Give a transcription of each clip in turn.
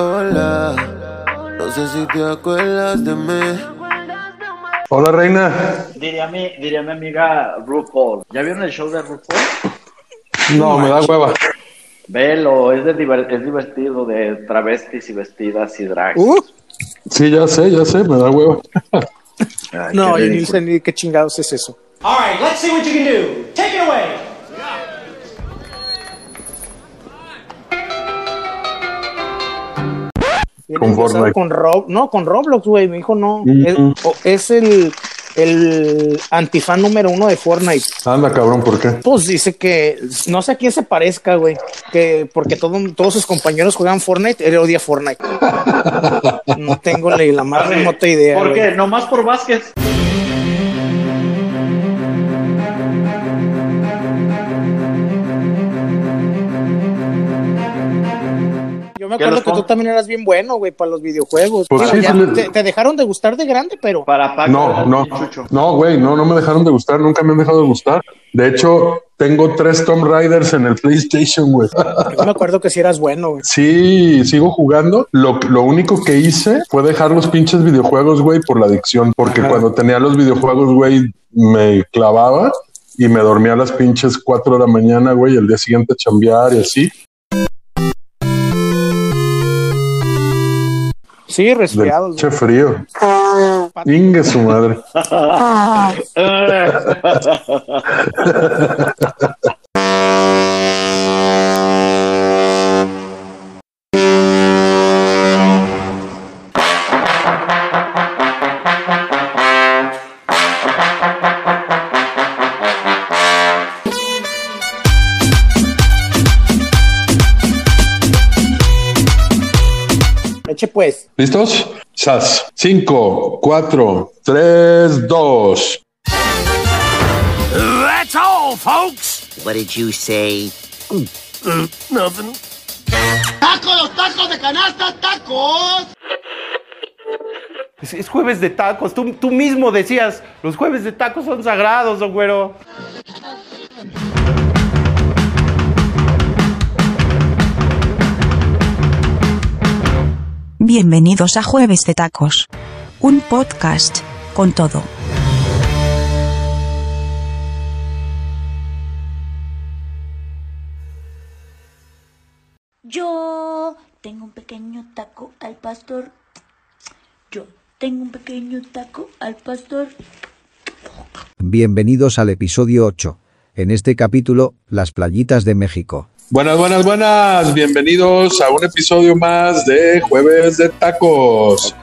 Hola, no sé si te acuerdas de mí. Hola, reina. Diría mi, diría mi amiga RuPaul. ¿Ya vieron el show de RuPaul? No, me da hueva. Velo, es, de diver- es divertido de travestis y vestidas y drag. Uh, Sí, ya sé, ya sé, me da hueva. Ay, no, qué y ni sé ni qué chingados es eso. All right, let's see what you can do. Take it away. Con Fortnite. Con Rob, no, con Roblox, güey. Me dijo, no. Es, es el, el antifan número uno de Fortnite. Anda, cabrón, ¿por qué? Pues dice que no sé a quién se parezca, güey. Que porque todo- todos sus compañeros juegan Fortnite, él odia Fortnite. No tengo la, la más remota idea. ¿Por qué? ¿Nomás por Vázquez? Yo me ¿Qué acuerdo que tú también eras bien bueno, güey, para los videojuegos. Pues Digo, sí, ya sí le- te, te dejaron de gustar de grande, pero Para Paco. No, no, Chucho. no, güey, no, no me dejaron de gustar, nunca me han dejado de gustar. De hecho, tengo tres Tomb Raiders en el PlayStation, güey. yo me acuerdo que sí eras bueno, güey. Sí, sigo jugando. Lo, lo único que hice fue dejar los pinches videojuegos, güey, por la adicción. Porque cuando tenía los videojuegos, güey, me clavaba y me dormía a las pinches cuatro de la mañana, güey, y el día siguiente a chambear y así. Sí, resfriados. pinche frío. Ingue su madre. Eche pues. ¿Listos? Sas. Cinco, cuatro, tres, dos. That's all, folks. What did you say? Nothing. Es, es jueves de tacos. Tú, tú mismo decías, los jueves de tacos son sagrados, don güero. Bienvenidos a Jueves de Tacos. Un podcast con todo. Yo tengo un pequeño taco al pastor. Yo tengo un pequeño taco al pastor. Bienvenidos al episodio 8. En este capítulo, las playitas de México. Buenas, buenas, buenas. Bienvenidos a un episodio más de Jueves de Tacos.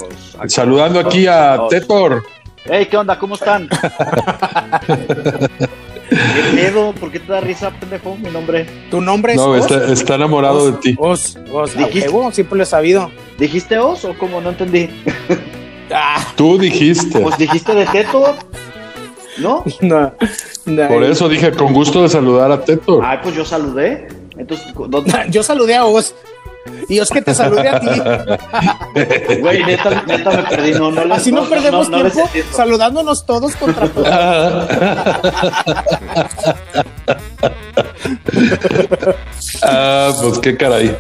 Saludando aquí a Tetor. Hey, ¿qué onda? ¿Cómo están? ¿Qué pedo? ¿Por qué te da risa, pendejo, mi nombre? Tu nombre es No, está, está enamorado de ti. Os, Os. Dijiste- huevo, siempre lo he sabido. ¿Dijiste os o cómo? No entendí. Ah, Tú dijiste. Pues dijiste de teto. ¿No? no, no. Por eso dije, con gusto de saludar a Tetor. Ay, pues yo saludé. Entonces, ¿dónde? Yo saludé a Os. Y es que te saludé a ti. Güey, neta, neta me perdí. No, no, Así no, perdemos no tiempo saludándonos todos contra todos. Ah, pues qué caray.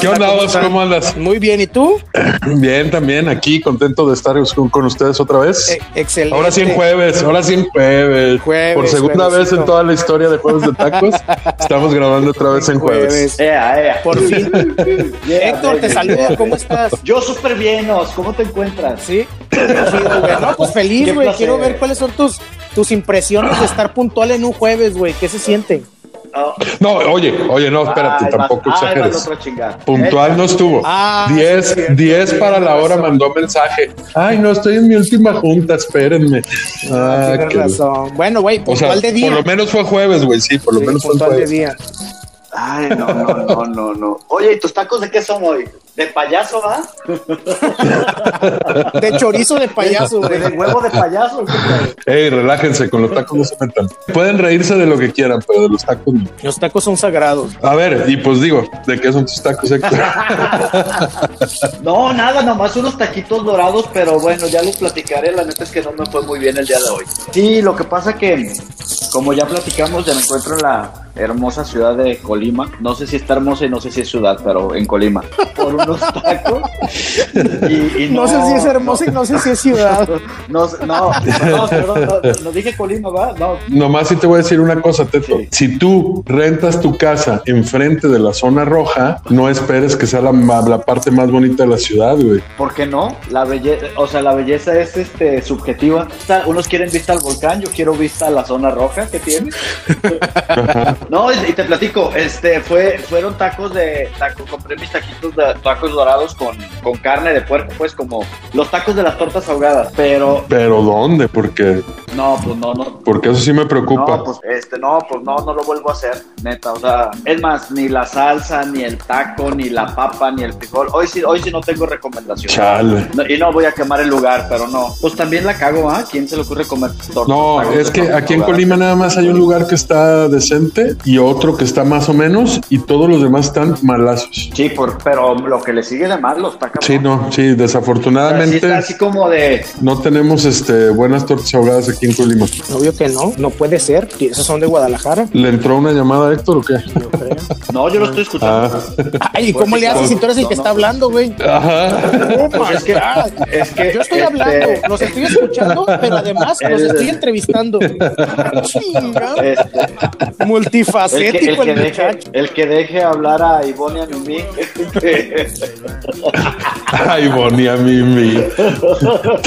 ¿Qué onda, ¿Cómo Os? están? ¿Cómo andas? Muy bien, ¿y tú? Bien, también aquí, contento de estar con, con ustedes otra vez. Eh, excelente. Ahora sí en jueves, ahora sí en jueves. Jueves, Por segunda vez en toda la historia de Jueves de Tacos, estamos grabando otra vez en jueves. Jueves. Ea, ea. Por fin. Yeah, Héctor, te saludo. yeah. ¿Cómo estás? Yo súper bien, Os. ¿Cómo te encuentras? Sí. No, pues feliz, güey. Quiero ver cuáles son tus, tus impresiones de estar puntual en un jueves, güey. ¿Qué se siente? Oh. No, oye, oye, no, espérate, Ay, tampoco vas- exageres. Puntual no estuvo. Ah, 10, sí, cierto. 10 para la hora mandó mensaje. Ay, no, estoy en mi última junta, espérenme. Ah, Tienes qué- razón. Bueno, güey, O puntual sea, de día. por lo menos fue jueves, güey, sí, por lo Sí, menos fue puntual de jueves. día. Ay, no, no, no, no, no. Oye, ¿y tus tacos de qué son hoy? ¿De payaso, va? De chorizo de payaso, ¿De, güey. de huevo de payaso? Ey, relájense, con los tacos no se metan. Pueden reírse de lo que quieran, pero de los tacos no. Los tacos son sagrados. A ver, y pues digo, ¿de qué son tus tacos, Héctor? No, nada, nomás unos taquitos dorados, pero bueno, ya los platicaré. La neta es que no me fue muy bien el día de hoy. Sí, lo que pasa que, como ya platicamos, ya me encuentro en la hermosa ciudad de Colima. No sé si está hermosa y no sé si es ciudad, pero en Colima. Por unos tacos. Y, y No sé si es hermosa y no sé si es ciudad. No, no, no, perdón, no, dije Colima, ¿va? No. Nomás sí te voy a decir una cosa, Teto. Si tú rentas tu casa enfrente de la zona roja, no esperes que sea la, parte más bonita de la ciudad, güey. ¿Por qué no? La belleza, o sea, la belleza es este subjetiva. Está- Unos quieren vista al volcán, yo quiero vista a la zona roja que tiene. no, y y te platico, este fue, fueron tacos de taco, compré mis taquitos de tacos dorados con, con carne de puerco, pues como los tacos de las tortas ahogadas. Pero Pero ¿dónde? Porque, no, pues no, no. porque eso sí me preocupa. No, pues este, no, pues no, no lo vuelvo a hacer, neta. O sea, es más, ni la salsa, ni el taco, ni la papa, ni el frijol. Hoy sí, hoy sí no tengo recomendación. Chale. No, y no voy a quemar el lugar, pero no. Pues también la cago, ¿ah? ¿Quién se le ocurre comer tortas? No, es que aquí en? Colima nada más hay un lugar que está decente y otro que está más o menos y todos los demás están malazos. Sí, por, pero lo que le sigue de mal los tacos. Sí, no, sí, Así desafortunadamente está así como de. no tenemos este buenas tortas ahogadas aquí en Colima. Obvio que no, no puede ser. Esos son de Guadalajara. ¿Le entró una llamada a Héctor o qué? No, yo lo estoy escuchando. Ah, Ay, ¿y cómo le haces si tú eres el que está hablando, güey? ajá. Pues es que, es que Yo estoy este, hablando, los estoy escuchando, pero además los estoy entrevistando. Chinga. este, el que, Multifacético el, el, que deje, muchacho. el que deje hablar a Ivonne y a Mimi. Ay, Bonnie, a Mimi.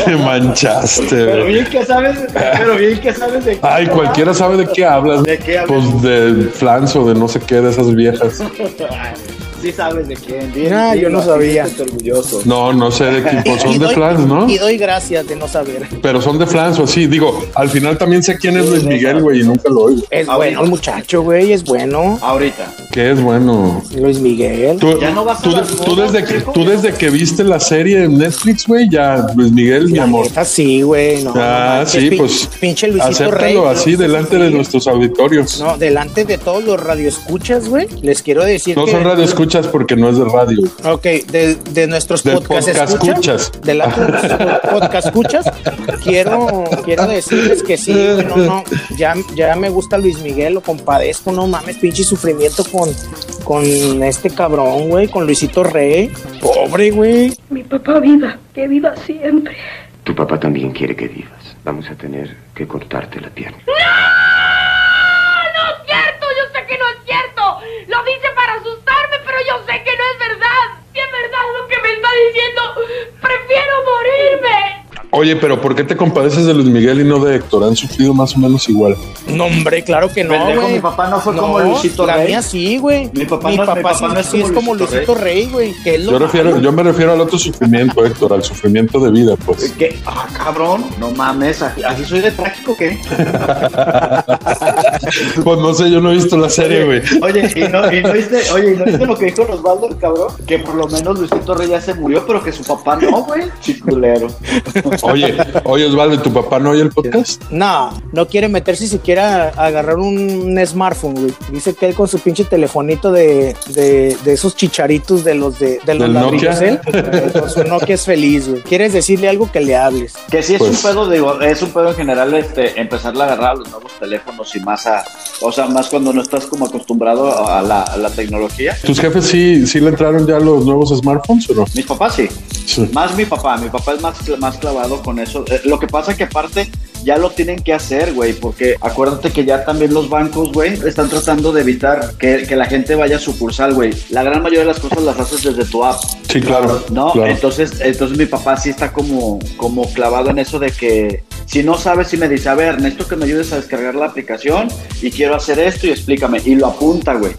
Te manchaste. pero bien que sabes, pero bien que sabes de qué Ay, cualquiera sabe de qué hablas. ¿De qué hablas? Pues de flans o de no sé qué, de esas viejas. Sí sabes de quién. Bien, yo no sabía. orgulloso. No, no sé de qué, pues son de flans, ¿no? Y doy gracias de no saber. Pero son de flans o así. Digo, al final también sé quién es Luis Miguel, güey, y nunca lo oigo. Es Ahorita. bueno el muchacho, güey, es bueno. Ahorita. Que es bueno. Luis Miguel. Tú, Ya no vas a tú- tú desde que, tú desde que viste la serie en Netflix, güey, ya Luis Miguel, mi amor. neta, sí, güey. No, Ah, no sí, pues, Pinche Luisito Acéptalo Rey. así delante de nuestros auditorios. No, No, delante de todos los radioescuchas, güey. Les quiero decir que. son radioescuchas porque no es de radio. Ok, de, de nuestros De podcast, podcast escuchas, escuchas. de la podcast escuchas, quiero, quiero decirles que sí, no, no, ya, ya me gusta Luis Miguel, lo compadezco, no mames, pinche sufrimiento con, con este cabrón, güey, con Luisito Rey, pobre, güey. Mi papá viva, que viva siempre. Tu papá también quiere que vivas. Vamos a tener que cortarte la pierna. ¡No es cierto! Yo sé que no es cierto. Lo dice para asustarme, pero yo sé que no es verdad. Si es verdad lo que me está diciendo, prefiero morirme. Oye, pero ¿por qué te compadeces de Luis Miguel y no de Héctor? Han sufrido más o menos igual. No, hombre, claro que no, Pendejo, mi papá no fue como Luisito la Rey. mía sí, güey. Mi papá no- mi papá sí, no es sí como es como Luisito Luisito Rey, güey. Yo, refiero, malo. yo me refiero al otro sufrimiento, Héctor, al sufrimiento de vida, pues. ¿Qué? Ah, cabrón. No mames. ¿Así así soy de trágico qué? Pues no sé, yo no he visto la serie, güey. Oye, ¿y no, y no viste, oye, ¿y no viste lo que dijo Osvaldo, el cabrón? Que por lo menos Luisito Rey ya se murió, pero que su papá no, güey. Chiculero. Oye, oye, Osvaldo, ¿y ¿tu papá no oye el podcast? No, no quiere meterse siquiera a agarrar un smartphone, güey. Dice que él con su pinche telefonito de, de, de esos chicharitos de los de, de los ¿Del ladrillos, Nokia? él, eh, con su Nokia es feliz, güey. ¿Quieres decirle algo que le hables? Que sí es Pues- un pedo, digo, es un pedo en general este, empezarle a agarrar a los nuevos teléfonos y más a, o sea, más cuando no estás como acostumbrado a la, a la tecnología. ¿Tus jefes sí, sí le entraron ya los nuevos smartphones o no? Mis papás sí. Sí. Más mi papá, mi papá es más, más clavado con eso. Eh, lo que pasa que aparte ya lo tienen que hacer, güey, porque acuérdate que ya también los bancos, güey, están tratando de evitar que, que la gente vaya a sucursal, güey. La gran mayoría de las cosas las haces desde tu app. Sí, claro. ¿No? claro. Entonces, entonces mi papá sí está como, como clavado en eso de que si no sabes, si me dice, a ver, necesito que me ayudes a descargar la aplicación y quiero hacer esto y explícame. Y lo apunta, güey.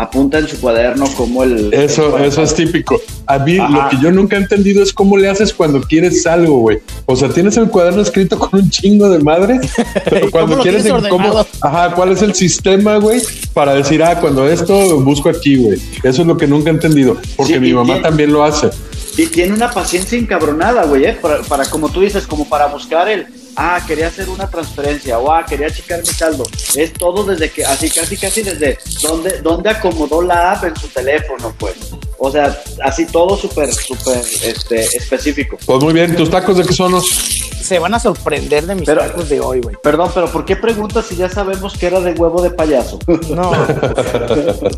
Apunta en su cuaderno como el... Eso, el- eso es típico. A mí Ajá. lo que yo nunca he entendido es cómo le haces cuando quieres algo, güey. O sea, tienes el cuaderno escrito con un chingo de madre, pero cuando quieres cómo, ajá, ¿cuál es el sistema, güey? Para decir, ah, cuando esto busco aquí, güey. Eso es lo que nunca he entendido, porque Sí, mi mamá tiene- también lo hace. Y tiene una paciencia encabronada, güey, ¿eh? para, para, como tú dices, como para buscar el, ah, quería hacer una transferencia, o ah, quería checar mi saldo. Es todo desde que, así casi, casi desde dónde, dónde acomodó la app en su teléfono, pues. O sea, así todo súper, súper, este, específico. Pues muy bien, ¿tus tacos de qué son los? Se van a sorprender de mis Pero- tacos de hoy, güey. Perdón, pero ¿por qué preguntas si ya sabemos que era de huevo de payaso? No,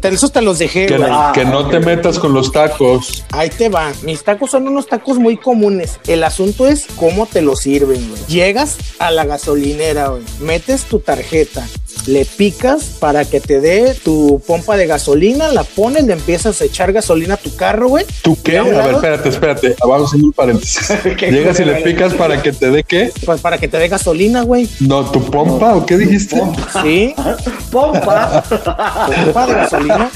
esos te los dejé, Que, güey. que no te metas con los tacos. Ahí te va. Mis tacos son unos tacos muy comunes. El asunto es cómo te los sirven, güey. Llegas a la gasolinera, güey. Metes tu tarjeta. Le picas para que te dé tu pompa de gasolina, la pones, le empiezas a echar gasolina a tu carro, güey. ¿Tú qué? A un ver, espérate, espérate. Vamos haciendo un paréntesis. Llegas y le picas para que te dé qué? Pues para que te dé gasolina, güey. No, tu pompa o qué dijiste? Sí, ¡Pompa! pompa de gasolina.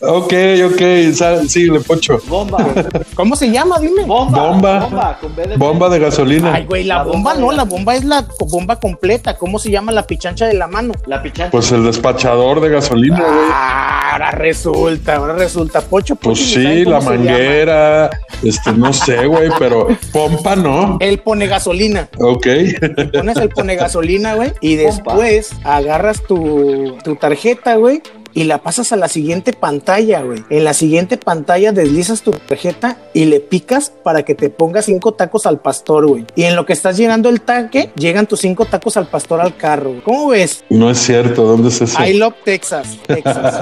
Ok, ok. sa- Síguele, Pocho. ¡Bomba! ¿Cómo se llama? Dime. ¡Bomba! Bomba. ¡Bomba! Con B de Bomba de gasolina. Ay, güey, la, La bomba, bomba no, la bomba es la bomba completa. ¿Cómo se llama la de la mano? La pichancha. Pues el despachador de gasolina, güey. Ah, ahora resulta, ahora resulta. Pocho, Pues Pocho, sí, la manguera, este, no sé, güey, pero pompa no. Él pone gasolina. Ok. Pones el pone gasolina, güey. Y después agarras tu, tu tarjeta, güey. Y la pasas a la siguiente pantalla, güey. En la siguiente pantalla deslizas tu tarjeta y le picas para que te ponga cinco tacos al pastor, güey. Y en lo que estás llenando el tanque, llegan tus cinco tacos al pastor al carro. güey. ¿Cómo ves? No es cierto, ¿dónde es eso? I love Texas. Texas.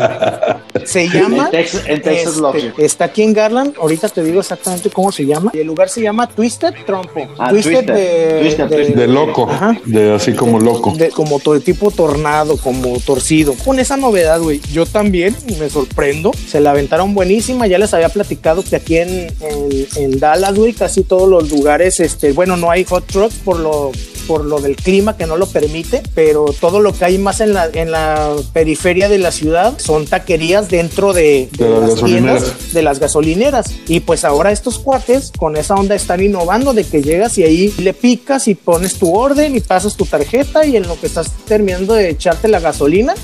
Se llama. En Tex- en Texas este. Está aquí en Garland. Ahorita te digo exactamente cómo se llama. Y el lugar se llama Twisted Trompo. Ah, Twisted, Twisted. de, Twisted, de- Twisted. De loco, Ajá. de así como loco. de- como todo tipo tornado, como torcido. Con esa novedad, güey, yo también me sorprendo. Se la aventaron buenísima. Ya les había platicado que aquí en, en, en Dallas, güey, casi todos los lugares, este, bueno, no hay hot trucks por lo por lo del clima que no lo permite, pero todo lo que hay más en la, en la periferia de la ciudad son taquerías dentro de, de De las tiendas de las gasolineras. Y pues ahora estos cuates con esa onda están innovando de que llegas y ahí le picas y pones tu orden y pasas tu tarjeta y en lo que estás terminando de echarte la gasolina,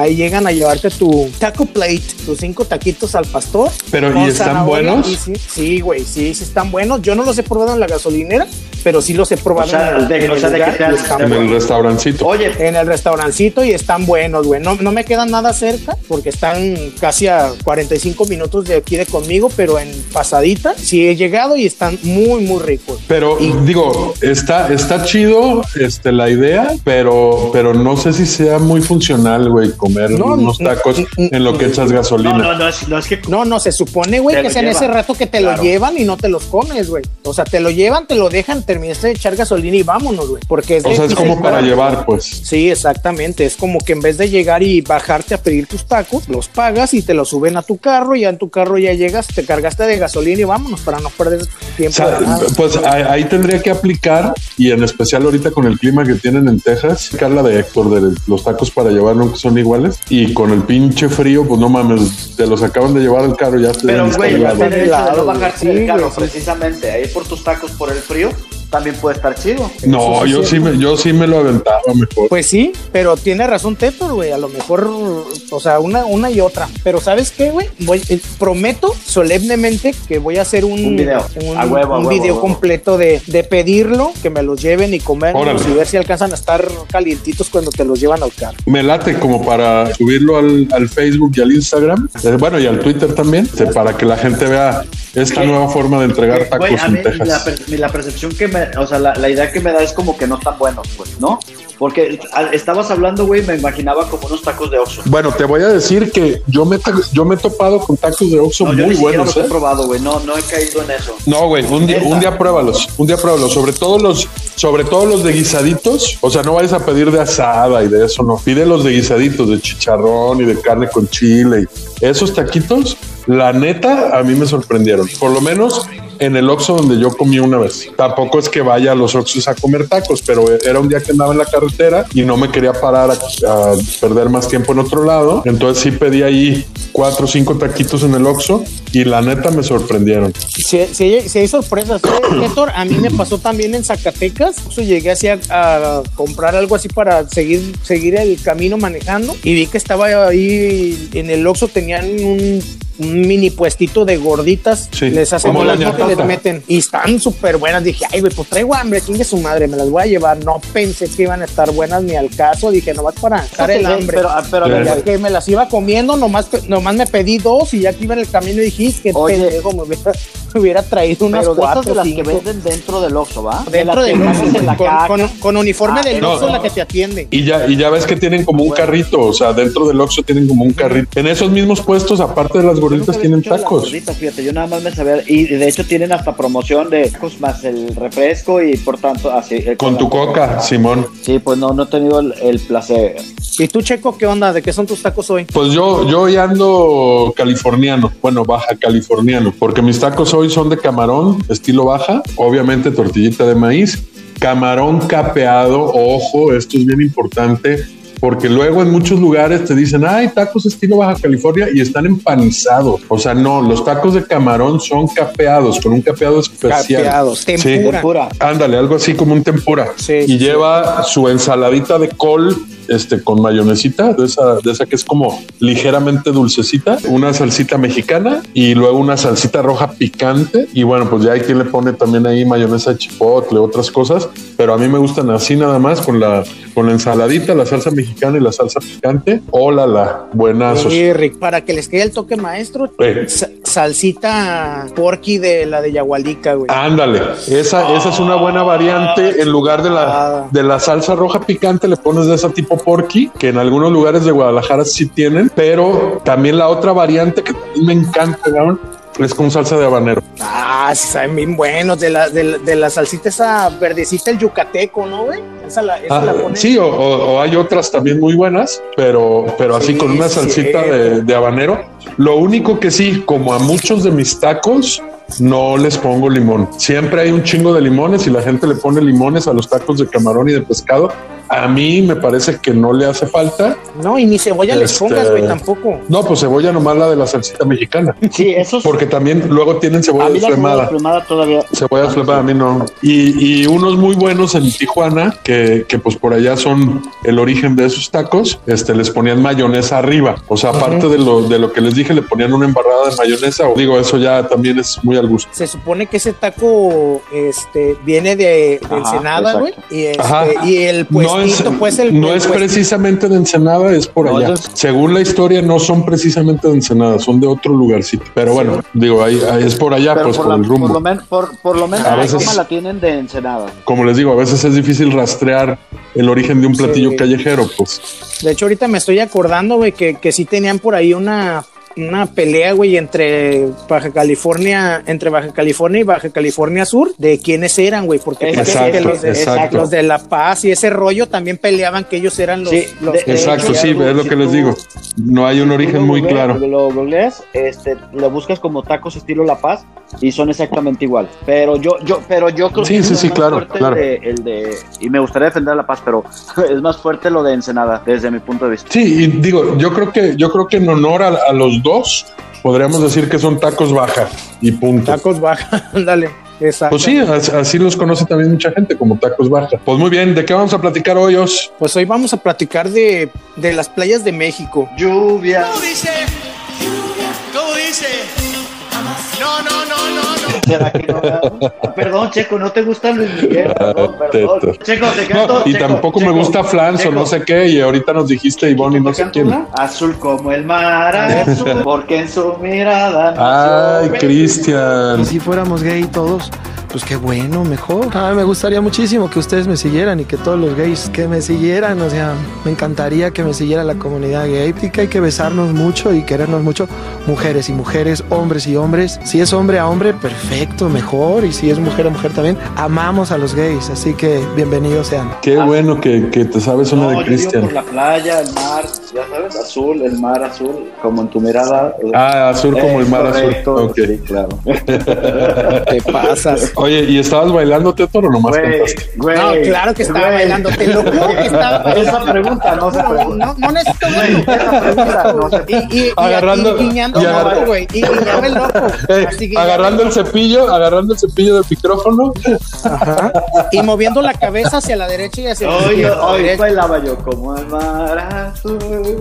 ahí llegan a llevarte tu taco plate, tus cinco taquitos al pastor. Pero, ¿y están zanahoria buenos? y sí, sí, güey, sí, sí están buenos. Yo no los he probado en la gasolinera, pero sí los he probado O sea, en el, de- en o el sea, de que lugar te y hacen- están En buenos el restaurancito. Oye, en el restaurancito y están buenos, güey. No, no me quedan nada cerca porque están casi a 45 minutos de aquí de conmigo, pero en pasadita sí he llegado y están muy, muy ricos. Pero digo, está, está chido este, la idea, pero, pero no sé si sea muy funcional, güey, comer No, unos no, tacos no, en lo que echas gasolina. no, no, no es, no es que. No, no, se supone, güey, que es en llevan. ese rato que te Claro. lo llevan y no te los comes, güey. O sea, te lo llevan, te lo dejan, terminaste de echar gasolina y vámonos, güey. Porque es o de sea, es como para llevar, pues. Sí, exactamente. Es como que en vez de llegar y bajarte a pedir tus tacos, los pagas y te los suben a tu carro. Y ya en tu carro ya llegas, te cargaste de gasolina y vámonos para no perder O tiempo. sea, de nada. pues ahí, ahí tendría que aplicar, y en especial ahorita con el clima que tienen en Texas, Carla de Héctor, de los tacos para llevar nunca son iguales, y con el pinche frío, pues no mames, te los acaban de llevar al carro, ya te Pero, güey, el hecho de no güey. bajarte Sí, del carro, sí. precisamente, ahí por tus tacos por el frío, también puede estar chido. No, yo sí, me, yo sí me lo aventaba mejor. Pues sí, pero tiene razón Tetor, güey. A lo mejor, o sea, una, una y otra. Pero ¿sabes qué, güey? Voy, eh, prometo solemnemente que voy a hacer un, Un video. un, A huevo, a un huevo, video a completo de, de pedirlo, que me los lleven y Órale. y ver si alcanzan a estar calientitos cuando te los llevan al carro. Me late como para subirlo al, al Facebook y al Instagram, eh, bueno, y al Twitter también, este, para que la gente vea esta ¿Qué? nueva forma de entregar tacos güey, a mí en Texas. la, la percepción que me, o sea, la, la idea que me da es como que no están buenos, pues, ¿no? Porque al- estabas hablando, güey, me imaginaba como unos tacos de Oxxo. Bueno, te voy a decir que yo me, yo me he topado con tacos de Oxxo No, yo muy siquiera buenos. los he ¿eh? probado, güey, no, no he caído en eso. No, güey, un día, un día pruébalos, un día pruébalos, sobre todo los, sobre todo los de guisaditos, o sea, no vayas a pedir de asada y de eso, no, pide los de guisaditos, de chicharrón y de carne con chile, y esos taquitos, la neta, a mí me sorprendieron, por lo menos en el Oxxo donde yo comí una vez. Tampoco es que vaya a los Oxxos a comer tacos, pero era un día que andaba en la carretera y no me quería parar a, a perder más tiempo en otro lado, entonces sí pedí ahí cuatro o cinco taquitos en el Oxxo y la neta me sorprendieron. Si hay, si hay sorpresas, ¿eh? Héctor, a mí me pasó también en Zacatecas. Yo llegué así a, a comprar algo así para seguir, seguir el camino manejando y vi que estaba ahí en el Oxxo, tenían un, un mini puestito de gorditas. Sí, les hacen como bolas, la que ñatata. meten y están súper buenas. Dije, ay, güey, pues traigo hambre, chingue su madre, me las voy a llevar. No pensé que iban a estar buenas ni al caso. Dije, nomás para echar el hambre. Pero, pero a ver, ya que me las iba comiendo, nomás, nomás me pedí dos y ya que iba en el camino dije, "Ih, qué Oye. pendejo me hubiera, me hubiera traído unas Pero de esas cuatro de las cinco. que venden dentro del Oxxo, ¿va? De Dentro las que del Oxxo, con, con- con uniforme Ah, del no. Oxxo la que te atiende. Y ya, y ya ves que tienen como un carrito, o sea, dentro del Oxxo tienen como un carrito. En esos mismos puestos, aparte de las gorditas, tienen de las tacos. gorditas, fíjate, yo nada más me sabía. Y de hecho tienen hasta promoción de tacos más el refresco y por tanto así. Con tu coca, Simón. Sí, pues no, no he tenido el, el placer. ¿Y tú, Checo, qué onda? ¿De qué son tus tacos hoy? Pues yo, yo ya ando californiano, bueno, baja californiano, porque mis tacos hoy son de camarón, estilo baja, obviamente tortillita de maíz, camarón capeado, ojo, esto es bien importante, porque luego en muchos lugares te dicen, ay, tacos estilo Baja California y están empanizados. O sea, no, los tacos de camarón son capeados, con un capeado especial. Capeados, Sí. tempura. Ándale, algo así como un tempura. Sí, y sí, lleva su ensaladita de col este, con mayonesita, de esa, de esa que es como ligeramente dulcecita, una salsita mexicana y luego una salsita roja picante. Y bueno, pues ya hay quien le pone también ahí mayonesa de chipotle, otras cosas, pero a mí me gustan así nada más con la, con la ensaladita, la salsa mexicana y la salsa picante. Hola, la buenazos. Sí, Rick, para que les quede el toque maestro, Eh. Sa- salsita porky de la de Yagualica, güey. Ándale, esa, esa es una buena variante. En lugar de la, de la salsa roja picante, le pones de esa tipo porky, que en algunos lugares de Guadalajara sí tienen, pero también la otra variante que también me encanta, cabrón, es con salsa de habanero. Ah, sí, saben bien buenos. De la, de, la- de la salsita esa verdecita, el yucateco, ¿no, güey? Esa la, esa Ah, la ponen. sí, o, hay otras también muy buenas, pero, pero así Sí, con una salsita de, de habanero. Lo único que sí, como a muchos de mis tacos, no les pongo limón. Siempre hay un chingo de limones y la gente le pone limones a los tacos de camarón y de pescado. A mí me parece que no le hace falta. No, y ni cebolla les Este, pongas, güey, tampoco. No, pues cebolla nomás la de la salsita mexicana. Sí, eso Porque también luego tienen A cebolla mí la cebolla desflemada. todavía. Cebolla desflemada, a mí no. Y, y unos muy buenos en Tijuana, que, que pues por allá son el origen de esos tacos, este, les ponían mayonesa arriba. O sea, aparte de, lo, de lo que les dije, le ponían una embarrada de mayonesa. O digo, eso ya también es muy al gusto. Se supone que ese taco este, viene de, de Ajá, Ensenada, güey. Y, este, y el No es, puestito, pues el. no el es puestito- precisamente de Ensenada, es por No, allá. Según la historia, no son precisamente de Ensenada, son de otro lugarcito. Pero bueno, digo, ahí, ahí es por allá, Pero pues por, por, la- el rumbo. por lo men- por- por lo menos A la veces- goma la tienen de Ensenada. Como les digo, a veces es difícil rastrear el origen de un platillo Sí. callejero, pues. De hecho, ahorita me estoy acordando, güey, que, que sí tenían por ahí una, una pelea, güey, entre Baja California, entre Baja California y Baja California Sur, de quiénes eran, güey, porque Exacto, que los de, exacto. los de La Paz y ese rollo también peleaban que ellos eran los, Sí, los de- Exacto, sí, es lo si que les tú- digo. No hay un Si origen lo muy googleas- claro. Lo googleas, este, le buscas como tacos estilo La Paz y son exactamente igual. Pero yo, yo, pero yo creo Sí, que sí, es sí, más claro, fuerte claro. El, de, el de- y me gustaría defender a La Paz, pero es más fuerte lo de Ensenada desde mi punto de vista. Sí, y digo, yo creo que, yo creo que en honor a, a los dos, podríamos decir que son tacos baja y punto. tacos baja, ándale, exacto. Pues sí, as- así los conoce también mucha gente como tacos baja. Pues muy bien, ¿de qué vamos a platicar hoy, Os? Pues hoy vamos a platicar de, de las playas de México. Lluvia. dice? ¿Cómo dice? No, no, no, no. ¿Será que no? Perdón, Checo, ¿no te gusta Luis Miguel? Perdón, perdón. Checo, te No, canto. y Checo, tampoco me gusta Flans o no sé qué, y ahorita nos dijiste Ivonne y no ¿te sé quién. una? Azul como el mar azul, porque en su mirada Ay, Cristian. Si fuéramos gay todos, pues qué bueno, mejor. Ah, me gustaría muchísimo que ustedes me siguieran y que todos los gays que me siguieran, o sea, me encantaría que me siguiera la comunidad gay. Y que hay que besarnos mucho y querernos mucho, mujeres y mujeres, hombres y hombres. Si es hombre a hombre, perfecto, mejor. Y si es mujer a mujer también, amamos a los gays. Así que bienvenidos sean. Qué bueno que, que te sabes una No, de Cristian. por la playa, el mar, ya sabes, azul, el mar azul, como en tu mirada. Ah, azul como el mar azul. correcto, Ok. Sí, claro. Te pasas. Oye, ¿y estabas bailando, Teto, o nomás Güey, cantaste? güey, No, claro que estaba güey. bailando, te lo juro que estaba. Esa pregunta no se No, pregunta. no, no necesito Güey, esa pregunta no se Y, y, Agarrando- y guiñando y el agarra- loco, güey. Y guiñando el loco. Ey, Así guiñando agarrando el cepillo, agarrando el cepillo del micrófono. Ajá. Y moviendo la cabeza hacia la derecha y hacia la izquierda. hoy Derecha. bailaba yo como el mar azul.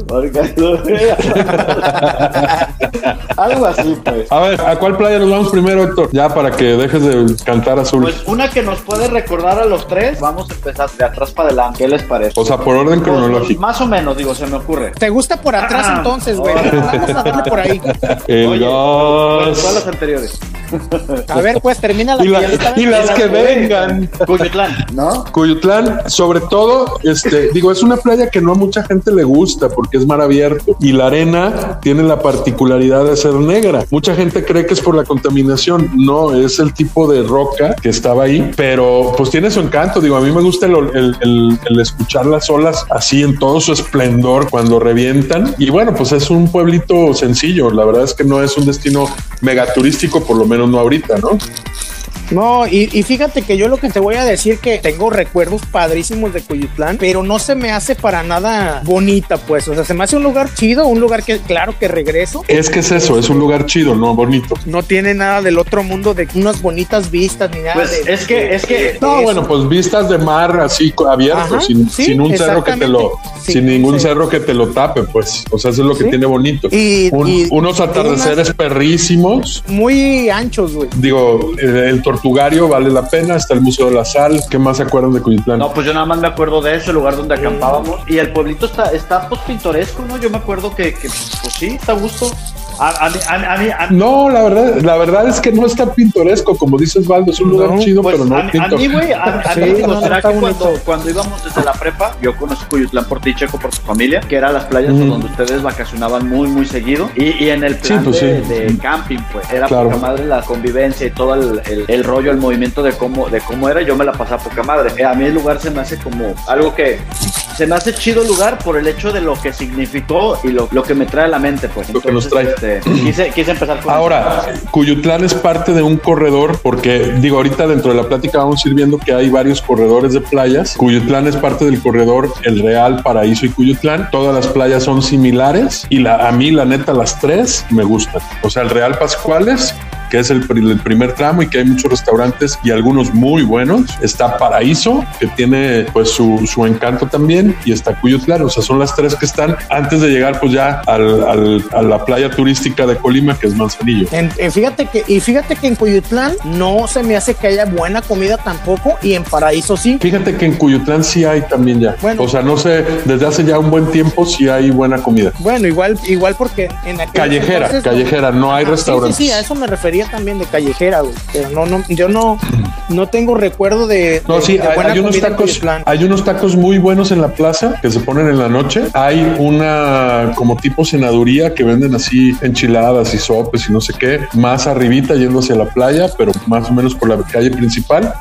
porque- Algo así, pues. A ver, ¿a cuál playa nos vamos primero, Héctor? Ya para que dejes de cantar azul. Pues una que nos puede recordar a los tres, vamos a empezar de atrás para adelante. ¿Qué les parece? o sea, por orden Pues, cronológico. Más o menos, digo, se me ocurre. ¿Te gusta por atrás Ah. entonces, güey? Vamos a darle por ahí. El Oye, gas. bueno, todas las anteriores. A ver, pues termina la Y, la- y las que vengan. Cuyutlán, ¿no? Cuyutlán, sobre todo, este, digo, es una playa que no a mucha gente le gusta porque es mar abierto y la arena tiene la particularidad de ser negra. Mucha gente cree que es por la contaminación, no, es el tipo de roca que estaba ahí, pero pues tiene su encanto. Digo, a mí me gusta el, el- el- el escuchar las olas así en todo su esplendor cuando revientan. Y bueno, pues es un pueblito sencillo. La verdad es que no es un destino megaturístico, por lo menos no ahorita, ¿no? No, y, y fíjate que yo lo que te voy a decir que tengo recuerdos padrísimos de Cuyutlán, pero no se me hace para nada bonita, pues. O sea, se me hace un lugar chido, un lugar que, claro, que regreso. Es que es eso, es un lugar chido, no bonito. No tiene nada del otro mundo de unas bonitas vistas ni nada Pues de. es que, es que. No, eso. bueno, pues vistas de mar así abierto, Ajá, sin, sí, sin un cerro que te lo. Sí, sin ningún sí. cerro que te lo tape, pues. O sea, eso es lo que Sí. tiene bonito. Y- Un- y- unos atardeceres perrísimos. Muy anchos, güey. Digo, el, el tortugario vale la pena, está el Museo de la Sal. ¿Qué más se acuerdan de Cuyitlán? No, pues yo nada más me acuerdo de eso, el lugar donde acampábamos. Y el pueblito está, está pues pintoresco, ¿no? Yo me acuerdo que, que, pues sí, está a gusto. A, a mí, a, mí- a mí, a mí- No, la verdad, la verdad es que no está pintoresco, como dices Valdo, es un lugar No, chido, pues, pero no a, mí- a mí, güey, a, a Sí, mí, digo, no, ¿será que cuando, íbamos desde la prepa, yo conocí Cuyutlán por ti, Checo, por tu familia, que eran las playas donde ustedes vacacionaban muy, muy seguido. Y, y en el plan pues, de, sí. de camping, pues, era Claro. poca madre la convivencia y todo el, el- el rollo, el movimiento de cómo, de cómo era, yo me la pasaba poca madre. Eh, a mí el lugar se me hace como algo que se me hace chido el lugar por el hecho de lo que significó y lo, lo que me trae a la mente, pues. Lo que nos Entonces, este, quise, quise empezar con Ahora, Cuyutlán es parte de un corredor, porque digo, ahorita dentro de la plática vamos a ir viendo que hay varios corredores de playas. Cuyutlán es parte del corredor El Real, Paraíso y Cuyutlán. Todas las playas son similares y la, a mí, la neta, las tres me gustan. O sea, el Real Pascuales que es el, pri- el primer tramo y que hay muchos restaurantes y algunos muy buenos. Está Paraíso, que tiene pues su, su encanto también, y está Cuyutlán. O sea, son las tres que están antes de llegar pues ya al- al- a la playa turística de Colima, que es Manzanillo. En- en fíjate que, y fíjate que en Cuyutlán no se me hace que haya buena comida tampoco, y en Paraíso sí. Fíjate que en Cuyutlán sí hay también ya. Bueno. o sea, no sé, desde hace ya un buen tiempo sí hay buena comida. Bueno, igual, igual porque en aquel Callejera, entonces- callejera, no hay sí, restaurantes. Sí, sí, a eso me refería también de callejera, güey. Pero no, no, yo no, no tengo recuerdo de, No, de- sí, de hay, buena hay unos tacos, hay unos tacos muy buenos en la plaza que se ponen en la noche. Hay una como tipo cenaduría que venden así enchiladas y sopes y no sé qué, más arribita yendo hacia la playa, pero más o menos por la calle principal.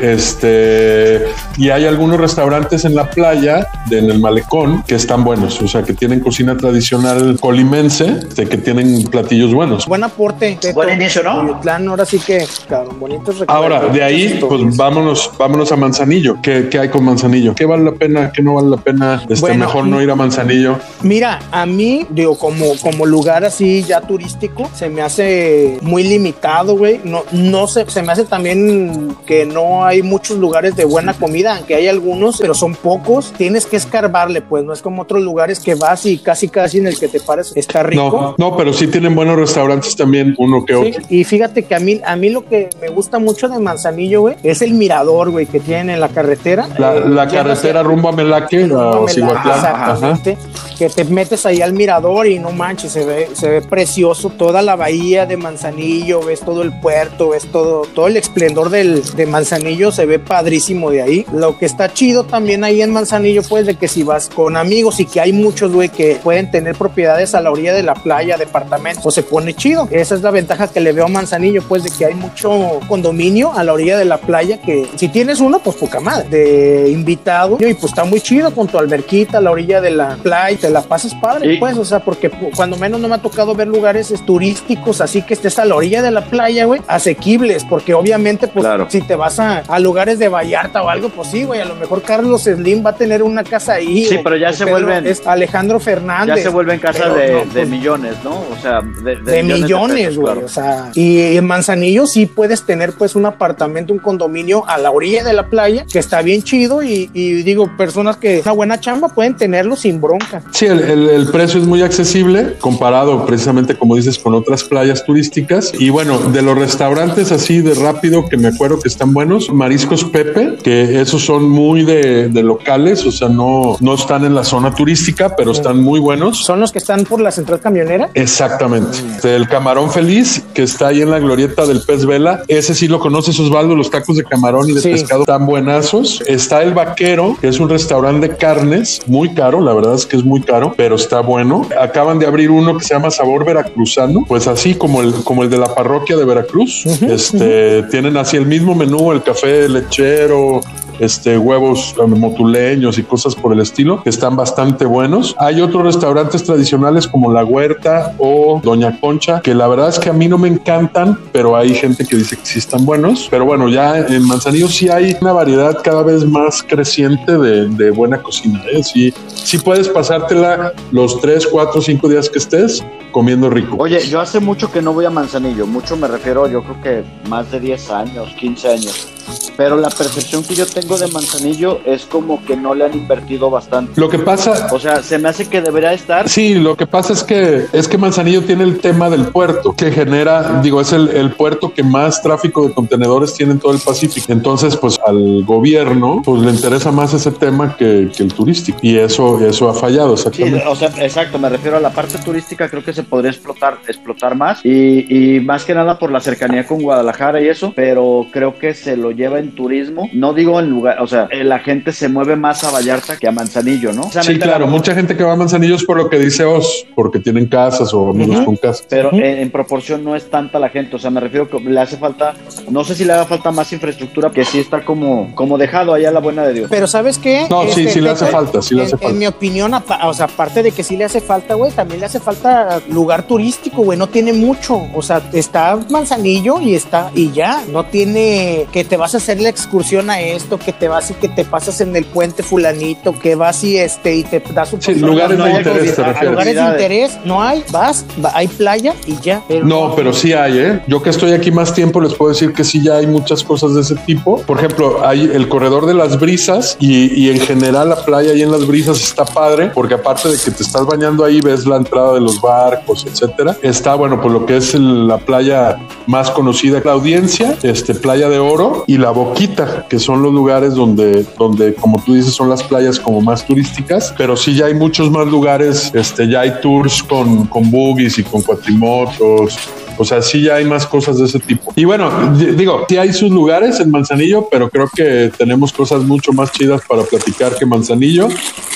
Este, y hay algunos restaurantes en la playa, de- en el malecón, que están buenos, o sea, que tienen cocina tradicional colimense, de que tienen platillos buenos. Buen aporte. Teto. Buen inicio, ¿no? Cuyutlán, ahora sí que, cabrón, bonitos recuerdos. Ahora, de ahí, pues vámonos, vámonos a Manzanillo. ¿Qué, qué hay con Manzanillo? ¿Qué vale la pena? ¿Qué no vale la pena? Este, Bueno, mejor no ir a Manzanillo. Mira, a mí, digo, como, como lugar así ya turístico, se me hace muy limitado, güey. No, no se, se me hace también que no hay muchos lugares de buena comida, aunque hay algunos, pero son pocos. Tienes que escarbarle, pues no es como otros lugares que vas y casi casi en el que te pares está rico. No, no, pero sí tienen buenos restaurantes también, uno que Sí, otro. y fíjate que a mí, a mí lo que me gusta mucho de Manzanillo, güey, es el mirador, güey, que tienen en la carretera. La, Eh, la carretera rumbo a Melaque, rumbo a Melaque. Ajá. Exactamente. Que te metes ahí al mirador y no manches, se ve, se ve precioso toda la bahía de Manzanillo, ves todo el puerto, ves todo, todo el esplendor del, de Manzanillo, se ve padrísimo de ahí. Lo que está chido también ahí en Manzanillo, pues, de que si vas con amigos y que hay muchos, güey, que pueden tener propiedades a la orilla de la playa, departamentos, pues se pone chido. Esa es la ventaja que le veo a Manzanillo, pues, de que hay mucho condominio a la orilla de la playa que si tienes uno, pues poca madre, de invitado, y pues está muy chido con tu alberquita a la orilla de la playa, te la pasas padre, Y- pues, o sea, porque cuando menos no me ha tocado ver lugares es, turísticos, así que estés a la orilla de la playa, güey, asequibles, porque obviamente, pues, Claro. si te vas a, a lugares de Vallarta o algo, pues sí, güey, a lo mejor Carlos Slim va a tener una casa ahí. Sí, o- pero ya se Pedro- vuelven- Es Alejandro Fernández. Ya se vuelven casa Pero de, no, de pues, millones, ¿no? O sea, de, de millones, güey. claro. O sea, y en Manzanillo sí puedes tener pues un apartamento, un condominio a la orilla de la playa que está bien chido y, y digo, personas que una buena chamba pueden tenerlo sin bronca. Sí, el, el- el precio es muy accesible comparado precisamente, como dices, con otras playas turísticas. Y bueno, de los restaurantes así de rápido que me acuerdo que están buenos, mariscos Pepe, que esos son muy de, de locales, o sea, no, no están en la zona turística, pero están muy buenos. Son los que están por la central camionera. Exactamente. El camarón feliz que está ahí en la glorieta del pez vela. Ese sí lo conoces, Osvaldo, los tacos de camarón y de Sí. pescado tan buenazos. Está el vaquero, que es un restaurante de carnes, muy caro, la verdad es que es muy caro, pero está bueno. Acaban de abrir uno que se llama Sabor Veracruzano, pues así como el, como el de la parroquia de Veracruz. Este tienen así el mismo menú, el café lechero, este, huevos eh, motuleños y cosas por el estilo, que están bastante buenos. Hay otros restaurantes tradicionales como La Huerta o Doña Concha, que la verdad es que a mí no me encantan, pero hay gente que dice que sí están buenos. Pero bueno, ya en Manzanillo sí hay una variedad cada vez más creciente de, de buena cocina. ¿eh? Sí, sí puedes pasártela los 3, 4, 5 días que estés comiendo rico. Oye, yo hace mucho que no voy a Manzanillo, mucho me refiero, yo creo que más de 10 años, 15 años. Pero la percepción que yo tengo de Manzanillo es como que no le han invertido bastante. Lo que pasa, O sea, se me hace que debería estar. Sí, lo que pasa es que es que Manzanillo tiene el tema del puerto que genera, digo, es el, el puerto que más tráfico de contenedores tiene en todo el Pacífico. Entonces, pues al gobierno pues le interesa más ese tema que, que el turístico y eso eso ha fallado Sí, o sea, exacto, me refiero a la parte turística, creo que se podría explotar, explotar más y, y más que nada por la cercanía con Guadalajara y eso, pero creo que se lo lleva en turismo, no digo en lugar, o sea, eh, la gente se mueve más a Vallarta que a Manzanillo, ¿no? Sí, claro, la- mucha gente que va a Manzanillo es por lo que dice Oz, porque tienen casas o amigos con casas. Pero en, en proporción no es tanta la gente, o sea, me refiero que le hace falta, no sé si le haga falta más infraestructura, que sí está como, como dejado allá a la buena de Dios. Pero ¿sabes qué? No, sí, sí le hace falta, sí le en, hace en falta. mi opinión, apa- o sea, aparte de que sí le hace falta, güey, también le hace falta lugar turístico, güey, no tiene mucho. O sea, está Manzanillo y está, y ya, no tiene que te vas a hacer la excursión a esto, que te vas y que te pasas en el puente fulanito, que vas y este, y te das un Sí, lugares no de hay interés te lugares de interés, no hay, vas, va- hay playa y ya. Pero No, pero sí hay, ¿eh? Yo que estoy aquí más tiempo les puedo decir que sí ya hay muchas cosas de ese tipo. Por ejemplo, hay el corredor de las brisas y, y en general la playa ahí en las brisas está padre porque aparte de que te estás bañando ahí ves la entrada de los barcos, etcétera. Está bueno, pues lo que es el- la playa más conocida, la audiencia, este playa de oro y la boquita, que son los lugares donde, donde como tú dices, son las playas como más turísticas, pero sí ya hay muchos más lugares, este, ya hay tours con, con y con cuatrimotos. O sea, sí ya hay más cosas de ese tipo. Y bueno, di- digo, sí hay sus lugares en Manzanillo, pero creo que tenemos cosas mucho más chidas para platicar que Manzanillo.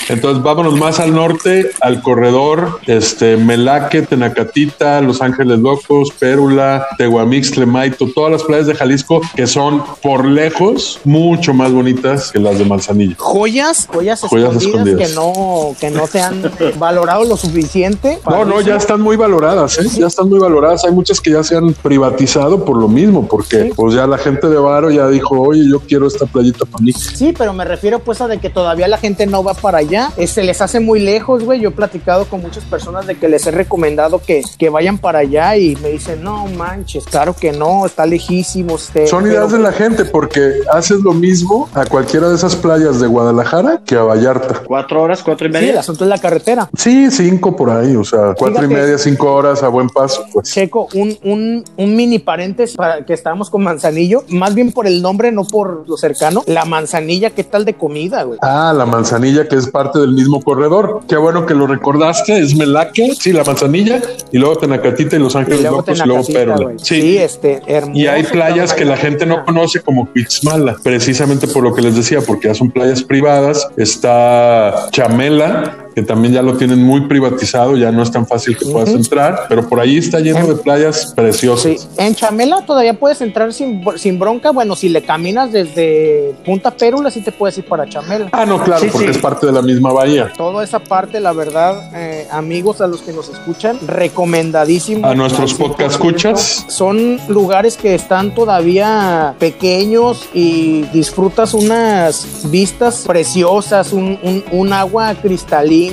Entonces vámonos más al norte, al corredor, este, Melaque, Tenacatita, Los Ángeles Locos, Pérula, Tehuamix, Maito, todas las playas de Jalisco que son por lejos mucho más bonitas que las de Manzanillo. joyas, joyas, Joyas escondidas, escondidas. que no, que no te han valorado lo suficiente. No, no, ya están muy valoradas, ¿eh? ya están muy valoradas. Hay muchas que ya se han privatizado por lo mismo, porque pues ya la gente de Varo ya dijo, oye, yo quiero esta playita para mí. Sí, pero me refiero pues a de que todavía la gente no va para allá. Eh, Se les hace muy lejos, güey. Yo he platicado con muchas personas de que les he recomendado que, que vayan para allá y me dicen, no manches, claro que no, está lejísimo. Este, Son pero- ideas de la gente, porque haces lo mismo a cualquiera de esas playas de Guadalajara que a Vallarta. Cuatro horas, cuatro y Sí, el media. asunto es la carretera. Sí, cinco por ahí, o sea, cuatro y media, cinco horas a buen paso. Pues. Checo, un, un, un mini paréntesis para que estábamos con Manzanillo, más bien por el nombre, no por lo cercano. La manzanilla, ¿qué tal de comida, güey? Ah, la manzanilla que es parte del mismo corredor. Qué bueno que lo recordaste, es Melaque, sí, la manzanilla, y luego Tenacatita y Los Ángeles luego Locos y luego güey. Sí. Sí, este, hermoso. Y hay playas que la gente no conoce como Cuitzmala, precisamente por lo que les decía, porque ya son playas privadas. Está Chamela, que también ya lo tienen muy privatizado, ya no es tan fácil que puedas entrar, pero por ahí está lleno de playas preciosas. Sí, en Chamela todavía puedes entrar sin, sin bronca. Bueno, si le caminas desde Punta Pérula, sí te puedes ir para Chamela. Ah, no, claro, Sí, porque sí. es parte de la misma bahía. Toda esa parte, la verdad, eh, amigos a los que nos escuchan, recomendadísimo. A nuestros podcast 100%. escuchas. Son lugares que están todavía pequeños y disfrutas unas vistas preciosas, un, un- un agua cristalina.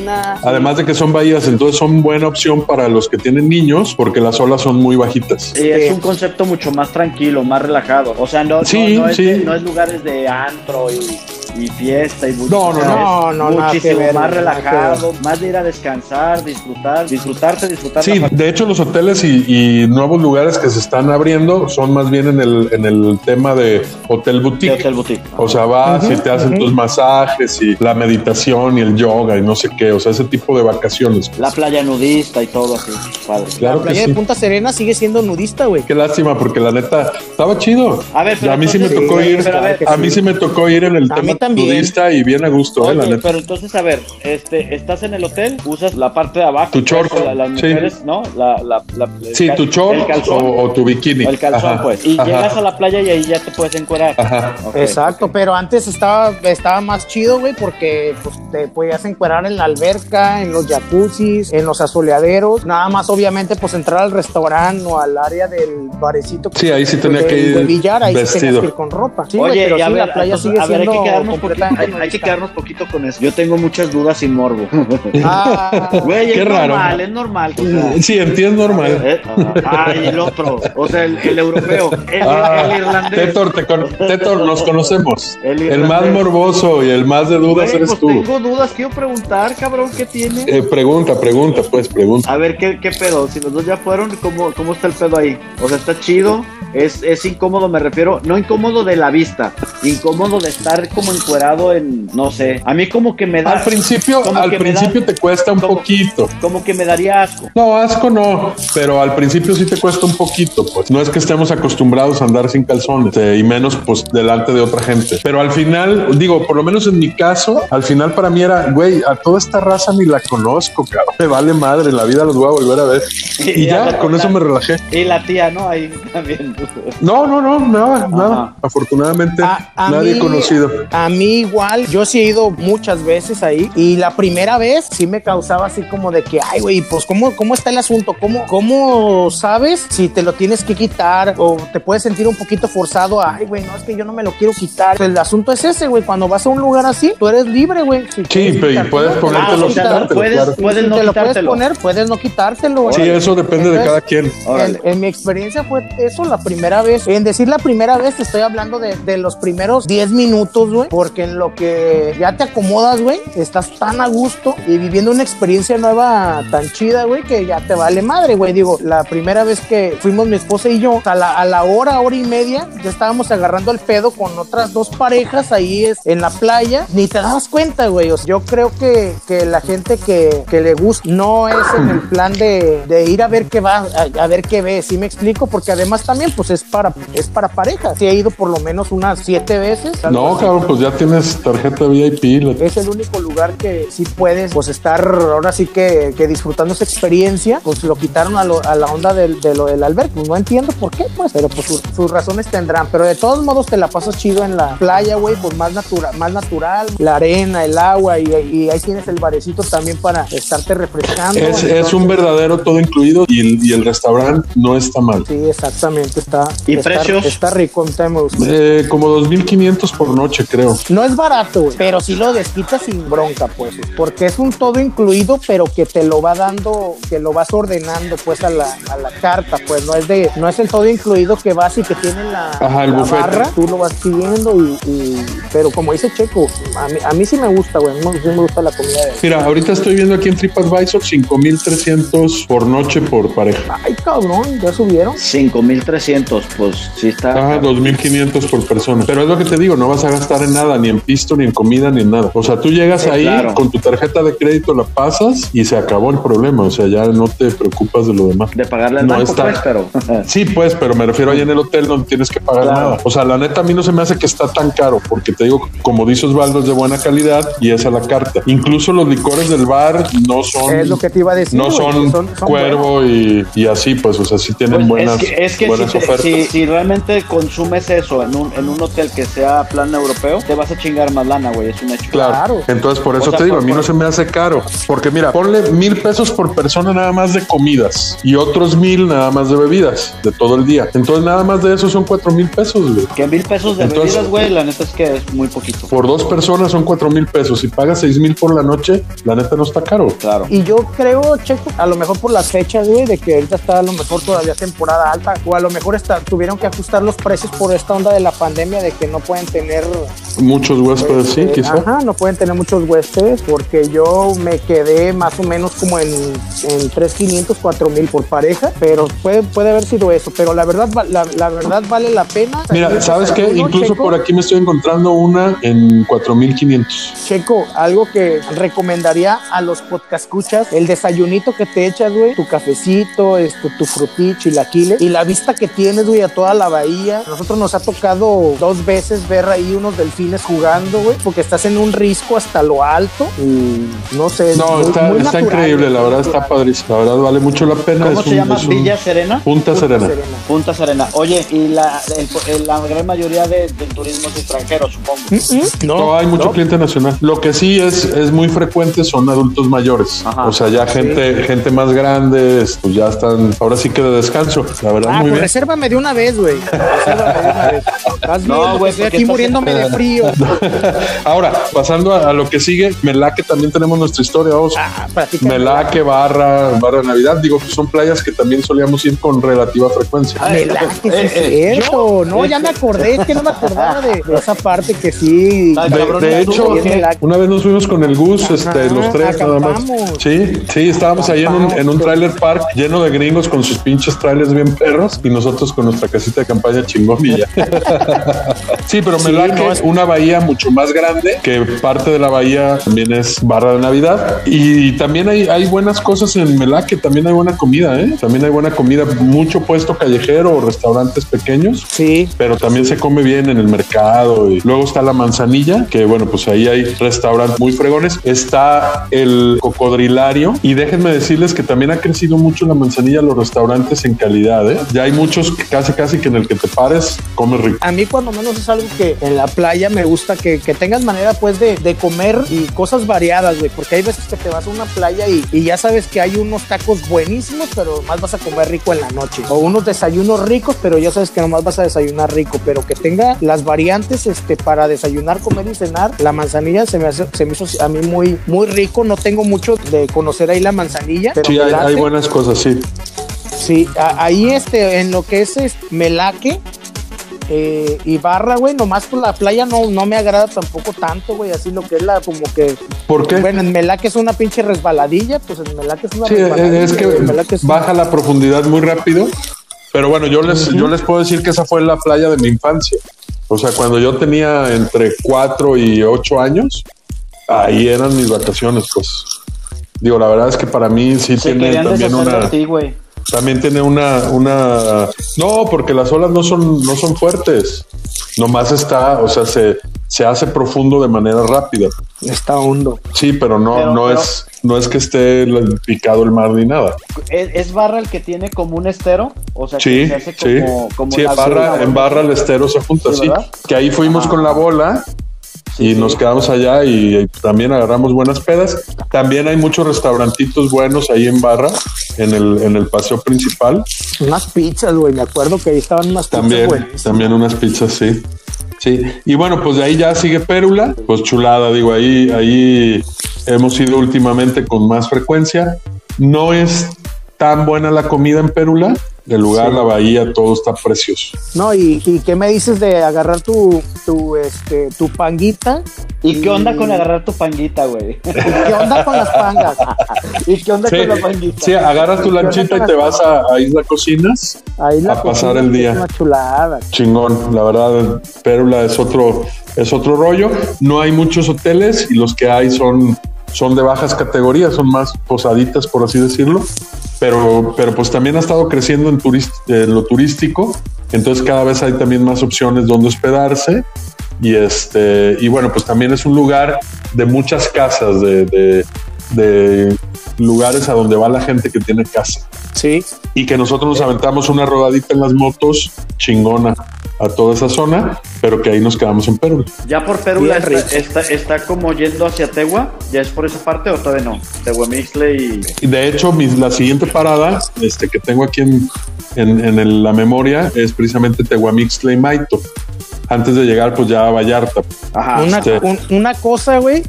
Además de que son bahías, entonces son buena opción para los que tienen niños porque las olas son muy bajitas. Y es un concepto mucho más tranquilo, más relajado. O sea, no, no- Sí, no, es, sí. de- no es lugares de antro y y fiesta y No, no, no. No, no, nada que muchísimo ver, más que relajado, más de ir a descansar, disfrutar, disfrutarte, disfrutar. Sí, de hecho los hoteles y, y nuevos lugares que se están abriendo son más bien en el, en el tema de hotel boutique. de hotel boutique. O sea, vas y te hacen tus masajes y la meditación y el yoga y no sé qué. O sea, ese tipo de vacaciones. pues. La playa nudista y todo así, padre. Claro La que playa sí. de Punta Serena sigue siendo nudista, güey. Qué lástima, porque la neta estaba chido. A ver, pero a mí sí me tocó sí, ir. a ver- a mí sí me tocó ir en el tema mí también. nudista y bien a gusto, eh, la neta. pero entonces, a ver, este, estás en el hotel, usas la parte de abajo. Tu short, pues, la- las sí. mujeres, ¿no? La, la, Sí, cal- tu short calzón, o, o tu bikini. el calzón, Ajá, pues. Y ajá, llegas a la playa y ahí ya te puedes encuerar. Ajá. Exacto, pero antes estaba, estaba más chido, güey, porque pues, te podías encuerar en la alberca, en los jacuzzis, en los asoleaderos. Nada más, obviamente, pues entrar al restaurante o al área del barecito. Sí, ahí sí tenía de- que ir de billar, ahí sí tenías vestido. que ir con ropa. Sí, Oye, pero y a sí, ver, la playa entonces, sigue a ver, hay siendo que quedarnos poquito, completamente hay, hay que quedarnos poquito con eso. Yo tengo muchas dudas sin morbo. Ah, Güey, Qué es raro. normal, es normal. o sea, Sí, entiendo normal. eh, Ay, el otro, o sea, el, el europeo, el, Ah, el irlandés. Tetor, te con- Tetor, nos conocemos. El El, más morboso y el más de dudas Güey, eres pues tú. tengo dudas, quiero preguntar, cabrón, ¿qué tiene? Eh, pregunta, pregunta, pues, pregunta. A ver, ¿qué, ¿qué pedo? Si los dos ya fueron, ¿cómo, ¿cómo está el pedo ahí? O sea, ¿está chido? Es, es incómodo, me refiero, no incómodo de la vista, incómodo de estar como encuerado en, no sé, a mí como que me da... Al principio, al principio da- te cuesta un como- poquito. Como que me daría asco. No, asco no, pero al principio sí te cuesta un poquito, pues. No es que estemos acostumbrados a andar sin calzones eh, y menos, pues, delante de otra gente. Pero al final, digo, por lo menos en mi caso, al final para mí era, güey, a toda esta raza ni la conozco, cabrón. Me vale madre, la vida los voy a volver a ver. Y ya, con eso me relajé. Y la tía, ¿no? Ahí también. No, no, no, nada, nada. Afortunadamente, A- a nadie mí- conocido. A mí igual, yo sí he ido muchas veces ahí y la primera vez sí me causaba así como de que, ay, güey, pues ¿cómo, cómo está el asunto? ¿Cómo, ¿Cómo sabes si te lo tienes que quitar o te puedes sentir un poquito forzado a, ay, güey, no, es que yo no me lo quiero quitar? El asunto es ese, güey, cuando vas a un lugar así, tú eres libre, güey. Si Sí, pero y puedes ponértelo, Ah, puedes- claro. puedes si no te lo puedes poner, puedes no quitártelo, güey. Sí, eso depende de cada quien. En, en mi experiencia fue eso la primera vez. En decir la primera vez, te estoy hablando de, de los primeros 10 minutos, güey. Porque en lo que ya te acomodas, güey, estás tan a gusto y viviendo una experiencia nueva tan chida, güey, que ya te vale madre, güey. Digo, la primera vez que fuimos mi esposa y yo, a la, hora, hora y media, ya estábamos agarrando el pedo con otras dos parejas ahí es, en la playa. Ni te dabas cuenta, güey. O sea, yo creo que, que la gente que, que le gusta no es en el plan de, de ir a ver qué va, a, ver qué ve. ¿Sí me explico? Porque además también, pues es para, es para parejas. Sí, he ido por lo menos unas siete veces. No, cabrón, pues ya tienes tarjeta VIP. la- Es el único lugar que sí puedes pues estar ahora sí que, que disfrutando esa experiencia. Pues lo quitaron a, lo- a la onda del, de lo del albergue. Pues no entiendo por qué, pues, pero pues sus, sus razones tendrán. Pero de todos modos te la pasas chido en la playa, güey, pues más, natura, más natural. La arena, el agua y, y ahí tienes el barecito también para estarte refrescando. Es, un verdadero todo incluido y el, y el restaurante no está mal. Sí, exactamente, está, ¿Y está, precios? está rico. Eh, como 2.500 por noche, creo. No es barato, güey, pero sí lo desquitas sin bronca, pues, porque es un todo incluido, pero que te lo va dando, que lo vas ordenando, pues, a la, a la carta, pues, no es de, no es el todo incluido que vas y que tiene la, Ajá, el la buffet. barra, tú lo vas pidiendo y, y- pero como dice Checo, a mí, a mí sí me gusta, güey, a mí sí me gusta la comida de Mira, ahorita estoy viendo aquí en TripAdvisor 5.300 por noche por pareja. Ay, cabrón, ya subieron. 5300, pues sí está. Ajá, 2.500 por persona. Pero es lo que te digo, no vas a gastar en nada, ni en pisto, ni en comida, ni en nada. O sea, tú llegas Sí, ahí claro. con tu tarjeta de crédito, la pasas y se acabó el problema. O sea, ya no te preocupas de lo demás. De pagarle al No banco, está- pues, pero. Sí, pues, pero me refiero ahí en el hotel donde tienes que pagar Claro. nada. O sea, la neta a mí no se me hace que está tan caro, porque te digo, como dice Osvaldo, es de buena calidad y es a la carta. Incluso los licores del bar no son, Es lo que te iba a decir, no son, son- son cuervo y, y así, pues, o sea, sí tienen Pues, buenas, es que, es que buenas si, te- ofertas. si- si realmente consumes eso en un, en un hotel que sea plan europeo, te vas a chingar más lana, güey, es un hecho. Claro. Entonces, por eso O sea, te digo, por- a mí no se me hace caro. Porque mira, ponle mil pesos por persona nada más de comidas y otros mil nada más de bebidas de todo el día. Entonces, nada más de eso son cuatro mil pesos, güey. Que mil pesos de Entonces- bebidas, güey, la neta es que es muy poquito. Por dos personas son cuatro mil pesos. Si pagas seis mil por la noche, la neta no está caro. Claro. Y yo creo, Checo, a lo mejor por las fechas, güey, de que ahorita está a lo mejor todavía temporada alta, o a lo mejor está, tuvieron que ajustar los precios por esta onda de la pandemia, de que no pueden tener Muchos huéspedes, sí, Este, quizá. Ajá, no pueden tener muchos huéspedes porque yo me quedé más o menos como en, en 3,500, 4,000 por pareja, pero puede, puede haber sido eso. Pero la verdad, la, la verdad vale la pena. Mira, ¿sabes qué? Incluso Checo, por aquí me estoy encontrando una en 4500. Checo, algo que recomendaría a los podcascuchas, el desayunito que te echas, güey, tu cafecito, este, tu frutí, chilaquiles, y la vista que tienes, güey, a toda la bahía. Nosotros nos ha tocado dos veces ver ahí unos delfines jugando, güey, porque estás en un risco hasta lo alto y no sé. No, muy- está, muy está natural, increíble, la verdad está natural. padrísimo. La verdad vale mucho la pena. ¿Cómo es se un- llama? ¿Villa Serena? Punta Serena. Punta Serena. Oye, y la, el- el- la gran mayoría de, del turismo es extranjero, supongo. No, hay mucho cliente nacional. Lo que sí es, es muy frecuente son adultos mayores. O sea, ya gente, gente más grande, pues ya están, ahora sí que de descanso. La verdad, Ah, muy pues bien. resérvame de una vez, güey. Resérvame de una vez. Estás No, güey, estoy aquí muriéndome de frío. Ahora, pasando a, a lo que sigue, Melaque también tenemos nuestra historia. Vamos. Ah. Melaque, Barra, Barra Navidad. Digo, que son playas que también solíamos ir con relativa frecuencia. Melaque, sí Eh, es eh, cierto. No, ya me acordé, es que no me acordaba de, de esa parte que sí. De, de hecho, una vez nos fuimos con el Gus, este, los tres nada más. Sí, sí, estábamos ahí en un, en un trailer park lleno de gringos con sus pinches trailers bien perros y nosotros con nuestra casita de campaña chingón y ya. sí, pero Sí, Melaque no, es es- una bahía mucho más grande que parte de la bahía también es barra de Navidad y también hay, hay buenas cosas en Melaque, también hay buena comida, ¿eh? También hay buena comida, mucho puesto callejero o restaurantes pequeños. Sí. Pero también se come bien en el mercado y luego está la manzanilla, que bueno, pues ahí hay restaurantes muy fregones. Está el cocodrilario y déjenme decirles que también ha crecido mucho la manzanilla los restaurantes en calidad, ¿eh? Ya hay muchos que casi casi que en el que te pares comes rico. A mí cuando menos es algo que en la playa me gusta que, que tengas manera pues de, de comer y cosas variadas, güey, porque hay veces que te vas a una playa y, y ya sabes que hay unos tacos buenísimos, pero más vas a comer rico en la noche. O unos desayunos ricos, pero ya sabes que nomás vas a desayunar rico, pero que tenga las variantes este, para desayunar, comer y cenar. La manzanilla se me, hace- se me hizo a mí muy, muy rico, no tengo mucho de conocer ahí la manzanilla. Pero Sí, hay, hay buenas cosas, sí. Sí, ahí este, en lo que es, es Melaque eh, y Barra, güey, nomás por la playa no, no me agrada tampoco tanto, güey, así lo que es la, como que... ¿Por qué? Bueno, en Melaque es una pinche resbaladilla, pues en Melaque es una Sí, resbaladilla. es que es- baja la profundidad muy rápido. Pero bueno, yo les, yo les puedo decir que esa fue la playa de mi infancia. O sea, cuando yo tenía entre 4 y 8 años, ahí eran mis vacaciones, pues. Digo, la verdad es que para mí sí Se tiene también una. ti, güey. También tiene una, una. No, porque las olas no son, no son fuertes. Nomás está, o sea, se, se hace profundo de manera rápida. Está hondo. Sí, pero no, Pero- no pero- es, no es que esté picado el mar ni nada. ¿Es, es Barra el que tiene como un estero? O sea, Sí, que se hace sí. como, como sí, barra, en barra el estero se junta, Sí, sí. Que ahí fuimos con la bola y nos quedamos allá y también agarramos buenas pedas. También hay muchos restaurantitos buenos ahí en barra, en el, en el paseo principal. Unas pizzas, güey, me acuerdo que ahí estaban unas pizzas También, también unas pizzas, sí. Sí, y bueno, pues de ahí ya sigue Pérula, pues chulada, digo, ahí, ahí hemos ido últimamente con más frecuencia. No es tan buena la comida en Pérula, el lugar, Sí. la bahía, todo está precioso. No, y, y qué me dices de agarrar tu, tu, este, tu panguita? ¿Y qué onda con agarrar tu panguita, güey? ¿Y qué onda con las pangas? ¿Y qué onda Sí, con la panguita? sí, agarras tu lanchita y te vas a, a Isla Cocinas a pasar cocina, el día. Es una chulada. Chingón, la verdad, Pérula es otro, es otro rollo. No hay muchos hoteles y los que hay son, son de bajas categorías, son más posaditas, por así decirlo. Pero, pero pues también ha estado creciendo en, lo turístico, entonces cada vez hay también más opciones donde hospedarse. Y este, y bueno, pues también es un lugar de muchas casas, de, de, de lugares a donde va la gente que tiene casa Sí. y que nosotros nos aventamos una rodadita en las motos chingona a toda esa zona, pero que ahí nos quedamos en Perú. Ya por Pérula está, está, está como yendo hacia Tegua. ¿Ya es por esa parte o todavía no? Tehuamixle y... Y de hecho, mi- la siguiente parada este, que tengo aquí en, en, en el- la memoria es precisamente Tehuamixtle y Maito. Antes de llegar, pues ya a Vallarta. Ajá. Una, este- un- una cosa, güey,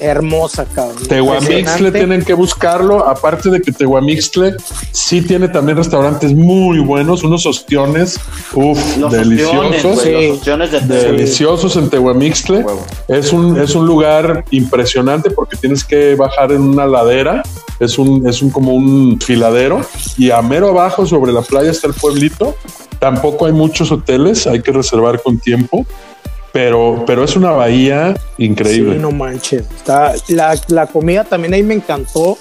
hermosa, cabrón. Impresionante. tienen que buscarlo. Aparte de que Tehuamixtle sí tiene también restaurantes muy buenos, unos ostiones, uff, deliciosos. ostiones, los de deliciosos en Tehuamixtle. Es un, es un lugar impresionante porque tienes que bajar en una ladera. Es un, es un como un filadero y a mero abajo sobre la playa está el pueblito. Tampoco hay muchos hoteles, hay que reservar con tiempo, pero, pero es una bahía increíble. Sí, no manches. Está, la, la comida también ahí me encantó.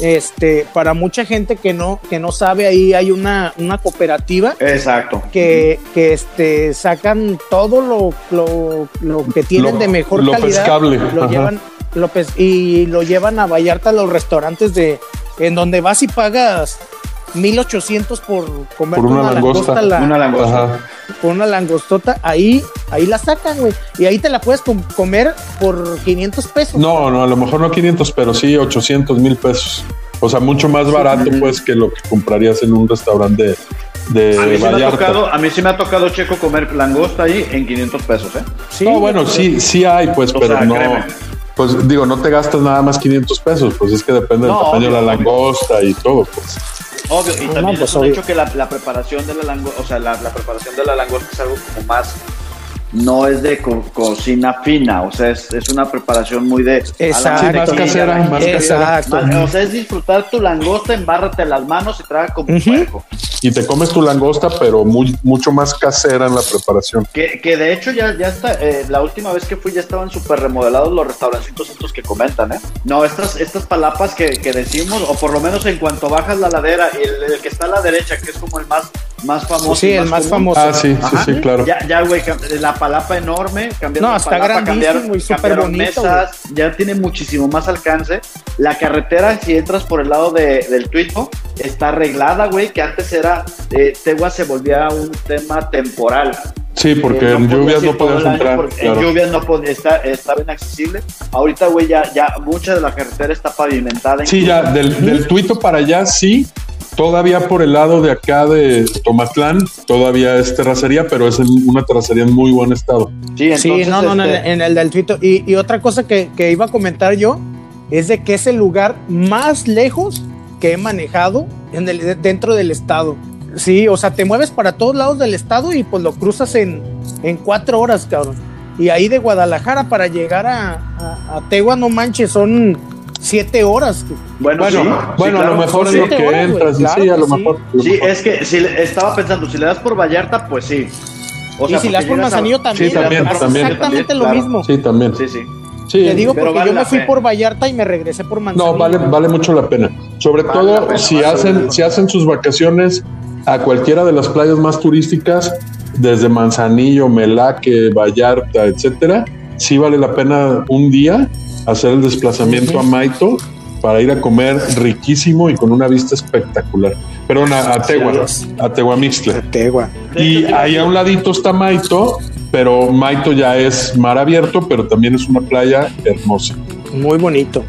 Este, para mucha gente que no, que no sabe, ahí hay una, una cooperativa Exacto. que, que este, sacan todo lo, lo, lo que tienen Lo- de mejor lo calidad. pescable, Lo ajá. llevan, lo pes- y lo llevan a Vallarta a los restaurantes de en donde vas y pagas 1800 por comer Por una langosta. la- Una langosta. Por una langostota, ahí, ahí la sacan, güey. Y ahí te la puedes com- comer por 500 pesos. No, no, a lo mejor no 500, pero sí 800 mil pesos. O sea, mucho más barato, pues, que lo que comprarías en un restaurante de, de A mí, sí me ha tocado, a mí sí me ha tocado, Checo, comer langosta ahí en 500 pesos, ¿eh? Sí, no, bueno, sí, sí hay, pues, O pero sea, no. créeme. Pues digo, no te gastas nada más 500 pesos, pues es que depende No, del tamaño de la langosta y todo, pues. Obvio, y también no, pues, es un obvio. hecho que la, la preparación de la langosta, o sea, la, la preparación de la langosta es algo como más, no es de co- cocina fina, o sea, es, es una preparación muy de... a la Exacto. Más casera, más casera. Exacto. O sea, es disfrutar tu langosta, embárrate las manos y traga como un puerco. Y te comes tu langosta, pero muy, mucho más casera en la preparación. Que, que de hecho ya, ya está, eh, la última vez que fui ya estaban súper remodelados los restaurancitos estos que comentan, ¿eh? No, estas, estas palapas que, que decimos, o por lo menos en cuanto bajas la ladera, y el, el que está a la derecha, que es como el más, más famoso. Sí, el más común, famoso. Ah, sí, sí, Ajá. sí, claro. Ya, ya, güey, cam- la palapa enorme, cambiaron No, está palapa, grandísimo cambiaron, y súper cambiaron bonito, mesas, ya tiene muchísimo más alcance. La carretera, si entras por el lado de- del Tuito, está arreglada, güey, que antes era, eh, Tegua se volvía un tema temporal. Sí, porque Eh, en podías lluvias no podías entrar. claro. En lluvias no podía estar, estaba inaccesible. Ahorita, güey, ya, ya mucha de la carretera está pavimentada. Sí, ya, del, del tuito para allá, sí. Todavía por el lado de acá de Tomatlán, todavía es terracería, pero es en una terracería en muy buen estado. Sí, entonces, Sí, no, no, no, este, en el del Twito. Y, y otra cosa que, que iba a comentar yo es de que es el lugar más lejos que he manejado en el, dentro del estado. Sí, o sea, te mueves para todos lados del estado y pues lo cruzas en, en cuatro horas, cabrón. Y ahí de Guadalajara para llegar a, a, a Tegua, no manches, son siete horas. Bueno, Bueno, sí, bueno, sí, a lo mejor es lo que horas, entras. claro sí, a lo sí. mejor. Sí, mejor. es que si estaba pensando, si le das por Vallarta, pues sí. O y si le das por a- Manzanillo también, Sí, también, exactamente lo Claro. mismo. Sí, también. Sí, sí. Sí, Te digo porque vale yo me fui pena. por Vallarta y me regresé por Manzanillo. No, vale, vale mucho la pena. Sobre Vale todo pena, si hacen, si hacen sus vacaciones a cualquiera de las playas más turísticas, desde Manzanillo, Melaque, Vallarta, etcétera, sí vale la pena un día hacer el desplazamiento a Maito para ir a comer riquísimo y con una vista espectacular. Perdón, a, a Tegua, a Tehuamixtle. Tegua. Y ahí a un ladito está Maito, pero Maito ya es mar abierto, pero también es una playa hermosa. Muy bonito.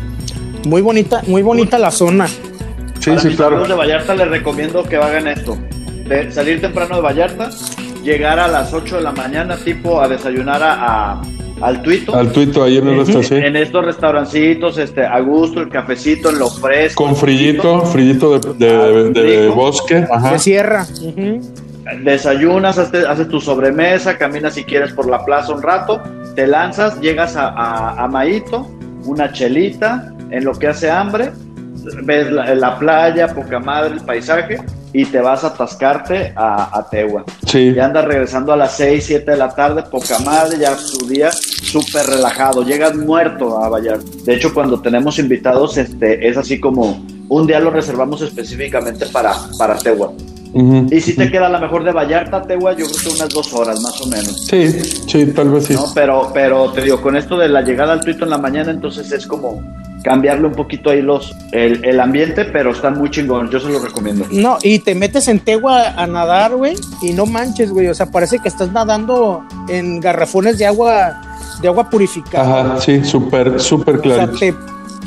Muy bonita, muy bonita la zona. Sí, Para sí, claro. de Vallarta les recomiendo que hagan esto. De salir temprano de Vallarta, llegar a las 8 de la mañana, tipo a desayunar a, a- al Tuito. Al tuito ahí en el restaurante. En estos restaurancitos, este, a gusto, el cafecito en lo fresco. Con frillito, frillito de, de- de Rico. bosque. Ajá. Se cierra. Desayunas, haces, haces tu sobremesa, caminas si quieres por la plaza un rato, te lanzas, llegas a, a, a Maíto, una chelita, en lo que hace hambre, ves la, la playa, poca madre, el paisaje, y te vas a atascarte a, a Tegua. Sí. Ya andas regresando a las 6, 7 de la tarde, poca madre, ya tu día súper relajado, llegas muerto a Vallarta. De hecho, cuando tenemos invitados, este, es así como un día lo reservamos específicamente para, para Tegua. Y si te queda la mejor de Vallarta, Tegua, yo creo que unas dos horas más o menos. Sí, sí, tal vez sí. ¿no? Pero, pero te digo, con esto de la llegada al tuito en la mañana, entonces es como cambiarle un poquito ahí los, el, el ambiente, pero están muy chingón, yo se los recomiendo. No, y te metes en Tegua a nadar, güey, y no manches, güey. O sea, parece que estás nadando en garrafones de agua, de agua purificada. Ajá, sí, súper, súper O sea, clarito. te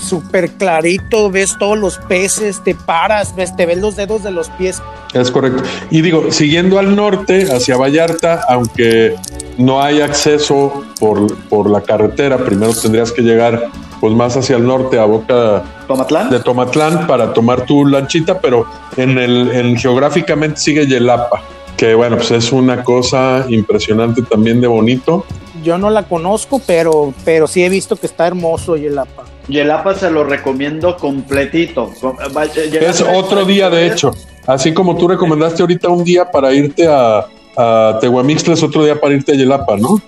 súper clarito, ves todos los peces, te paras, ves, te ves los dedos de los pies. Es correcto. Y digo, siguiendo al norte, hacia Vallarta, aunque no hay acceso por, por la carretera. Primero tendrías que llegar pues más hacia el norte, a Boca ¿Tomatlán? de Tomatlán, para tomar tu lanchita, pero en el en geográficamente sigue Yelapa, que bueno, pues es una cosa impresionante también de bonito. Yo no la conozco, pero, pero sí he visto que está hermoso Yelapa. Yelapa se lo recomiendo completito. Com- va- Yelapa Es otro día, de hecho. Así como tú recomendaste ahorita un día para irte a, a Tehuamixtla, es otro día para irte a Yelapa, ¿no?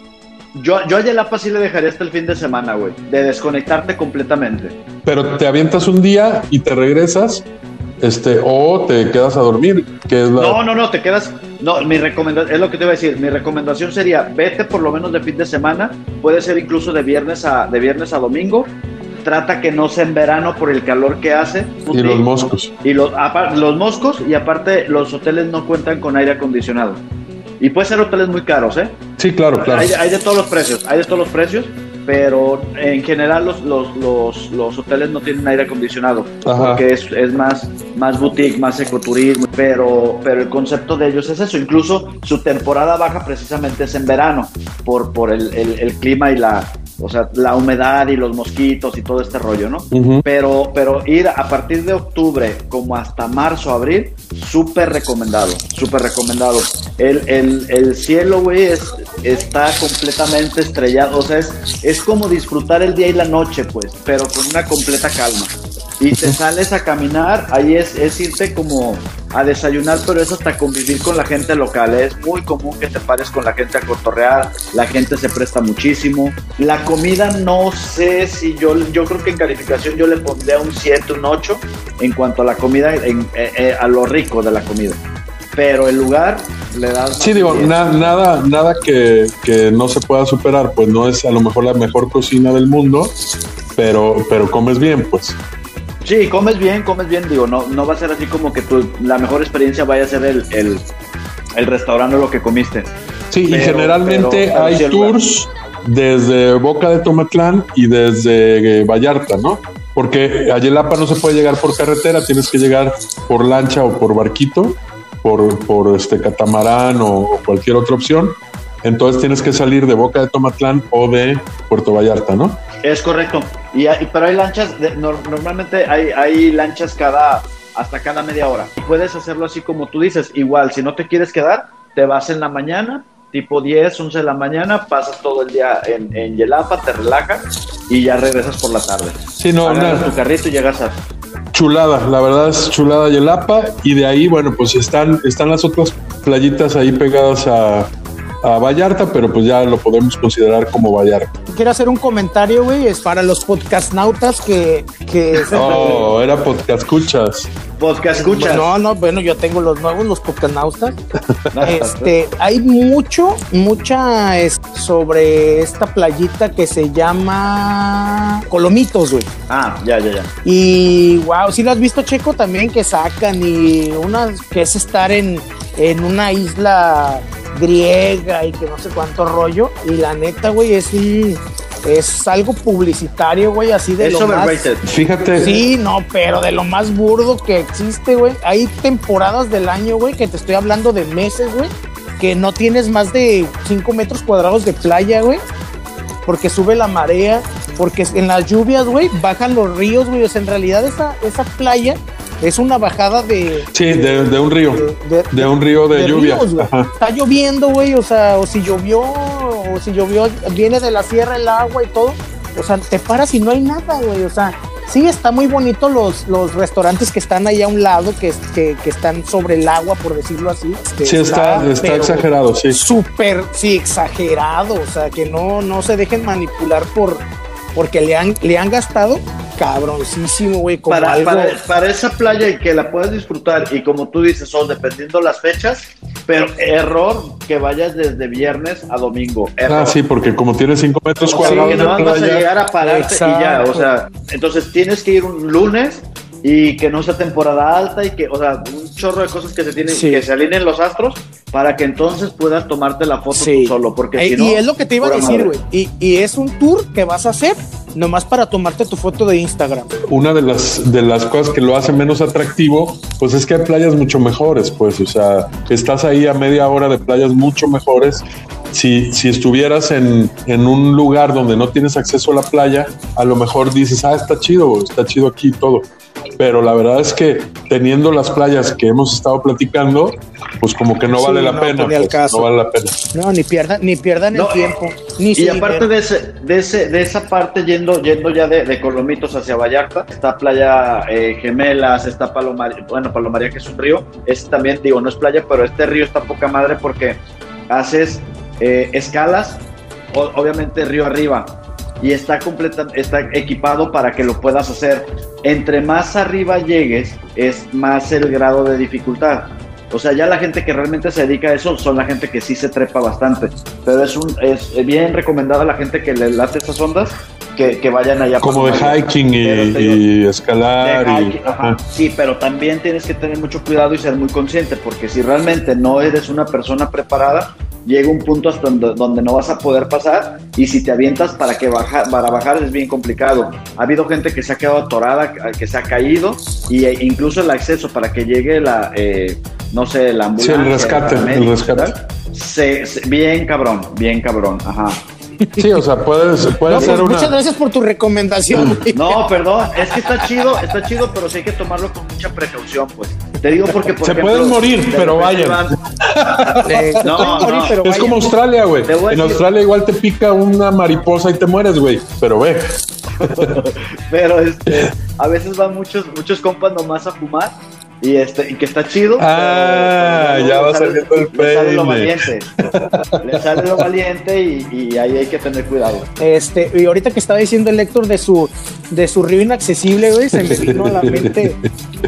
Yo, yo a Yelapa sí le dejaría hasta el fin de semana, güey. De desconectarte completamente. Pero te avientas un día y te regresas, este, o te quedas a dormir, que es la... No, no, no, te quedas. No, mi recomendación, es lo que te iba a decir. Mi recomendación sería: vete por lo menos de fin de semana. Puede ser incluso de viernes a, de viernes a domingo. Trata que no sea en verano por el calor que hace. Y los moscos. Y los, los moscos, y aparte, los hoteles no cuentan con aire acondicionado. Y puede ser hoteles muy caros, ¿eh? Sí, claro, claro. Hay, hay de todos los precios, hay de todos los precios, pero en general los, los, los, los hoteles no tienen aire acondicionado, Ajá. porque es, es más, más boutique, más ecoturismo, pero, pero el concepto de ellos es eso, incluso su temporada baja precisamente es en verano, por, por el, el- el clima y la, o sea, la humedad y los mosquitos y todo este rollo, ¿no? Pero, pero ir a partir de octubre como hasta marzo, abril, súper recomendado, súper recomendado. El, el, el cielo, güey, es- está completamente estrellado, o sea, es, es como disfrutar el día y la noche, pues, pero con una completa calma. Y te sales a caminar, ahí es, es irte como a desayunar, pero es hasta convivir con la gente local. Es muy común que te pares con la gente a cotorrear, la gente se presta muchísimo. La comida no sé si yo, yo creo que en calificación yo le pondría un 7, un 8 en cuanto a la comida, en- eh, eh, a lo rico de la comida. Pero el lugar le das... Sí, digo, na- nada, nada que, que no se pueda superar, pues no es a lo mejor la mejor cocina del mundo, pero, pero comes bien, pues. Sí, comes bien, comes bien, digo, no, no va a ser así como que tu, la mejor experiencia vaya a ser el, el, el restaurante o lo que comiste. Sí, y generalmente pero- hay lugar. tours desde Boca de Tomatlán y desde eh, Vallarta, ¿no? Porque a Yelapa no se puede llegar por carretera, tienes que llegar por lancha o por barquito, por, por este catamarán o, o cualquier otra opción. Entonces tienes que salir de Boca de Tomatlán o de Puerto Vallarta, ¿no? Es correcto. Y, hay- pero hay lanchas, de- normalmente hay, hay lanchas cada, hasta cada media hora. Y puedes hacerlo así como tú dices. Igual, si no te quieres quedar, te vas en la mañana, tipo 10, 11 de la mañana, pasas todo el día en, en Yelapa, te relajas y ya regresas por la tarde. Sí, no, Agarras tu carrito y llegas a... Chulada, la verdad es chulada Yelapa y de ahí, bueno, pues están, están las otras playitas ahí pegadas a, a Vallarta, pero pues ya lo podemos considerar como Vallarta. Quiero hacer un comentario, güey, es para los podcastnautas que... que Oh, era podcast escuchas. Podcast escuchas. No, no, bueno, yo tengo los nuevos, los podcastnautas. este, hay mucho, mucha es, sobre esta playita que se llama Colomitos, güey. Ah, ya, ya, ya. Y wow, si lo has visto, Checo, también que sacan y una que es estar en, en una isla griega y que no sé cuánto rollo. Y la neta, güey, es un es algo publicitario, güey, así de Es lo más. Fíjate. Sí, no, pero de lo más burdo que existe, güey. Hay temporadas del año, güey, que te estoy hablando de meses, güey, que no tienes más de 5 metros cuadrados de playa, güey. Porque sube la marea, porque en las lluvias, güey, bajan los ríos, güey. O sea, en realidad esa, esa playa es una bajada de, Sí, de, de un río. de, De un río de, lluvia. ríos. Está lloviendo, güey, o sea, o si llovió, o si llovió, viene de la sierra el agua y todo. O sea, te paras y no hay nada, güey. O sea, sí está muy bonito los, los restaurantes que están ahí a un lado, que, que, que están sobre el agua, por decirlo así. Este, Sí, está, está pero exagerado, sí. Súper, sí, exagerado. O sea, que no, no se dejen manipular por porque le han, le han gastado cabroncísimo, güey, como Para, algo. para, para esa playa y que la puedas disfrutar y como tú dices, son dependiendo las fechas, pero error que vayas desde viernes a domingo. Error. Ah, sí, porque como tiene 5 metros cuadrados que de nada más vas a playa, llegar a pararte y ya, o Exacto. sea, entonces tienes que ir un lunes y que no sea temporada alta y que, o sea, un chorro de cosas que se tienen, Sí. que se alineen los astros para que entonces puedas tomarte la foto Sí. tú solo, porque Eh, si no, y es lo que te iba a decir, güey. Y, y es un tour que vas a hacer nomás para tomarte tu foto de Instagram. una de las, de las cosas que lo hace menos atractivo, pues es que hay playas mucho mejores, pues, o sea, estás ahí a media hora de playas mucho mejores si, si estuvieras en, en un lugar donde no tienes acceso a la playa, a lo mejor dices, ah, está chido, está chido aquí todo. Pero la verdad es que teniendo las playas que hemos estado platicando, pues como que no Sí, vale la no, pena. pues, caso. no vale la pena. No, ni pierdan, ni pierdan No, el tiempo. Ni Y aparte de, ese, de, ese, de esa parte, yendo, yendo ya de, de Colomitos hacia Vallarta, está Playa eh, Gemelas, está Palomaría, bueno, Palomaría que es un río, es también, digo, no es playa, pero este río está poca madre porque haces eh, escalas, o- obviamente río arriba, y está, completa, está equipado para que lo puedas hacer. Entre más arriba llegues, es más el grado de dificultad. O sea, ya la gente que realmente se dedica a eso son la gente que sí se trepa bastante. Pero es un es bien recomendado a la gente que le late esas ondas que, que vayan allá. Como de hiking y, escalar. y, ajá. Sí, pero también tienes que tener mucho cuidado y ser muy consciente, porque si realmente no eres una persona preparada, llega un punto hasta donde, donde no vas a poder pasar y si te avientas para que baja, para bajar es bien complicado. Ha habido gente que se ha quedado atorada, que se ha caído y e incluso el acceso para que llegue la, eh, no sé, la Sí, ambulancia. el rescate, el rescate. Se- se- bien cabrón, bien cabrón, ajá. Sí, o sea, puedes, puede No, pues, ser una. Muchas gracias por tu recomendación. No, perdón, es que está chido, está chido, pero sí hay que tomarlo con mucha precaución, pues. Te digo porque, por Se ejemplo, pueden morir, pero vayan. van- Eh, No, morir, no. pero Es vayan. como Australia, güey. En decir- Australia igual te pica una mariposa y te mueres, güey. Pero ve. pero este, a veces van muchos, muchos compas nomás a fumar y este, y que está chido. Ah, pero- pero ya va le sale- saliendo el le sale lo peine. valiente. Le sale lo valiente y, y ahí hay que tener cuidado. Este, y ahorita que estaba diciendo el Héctor de su, de su río inaccesible, güey, se me vino a la mente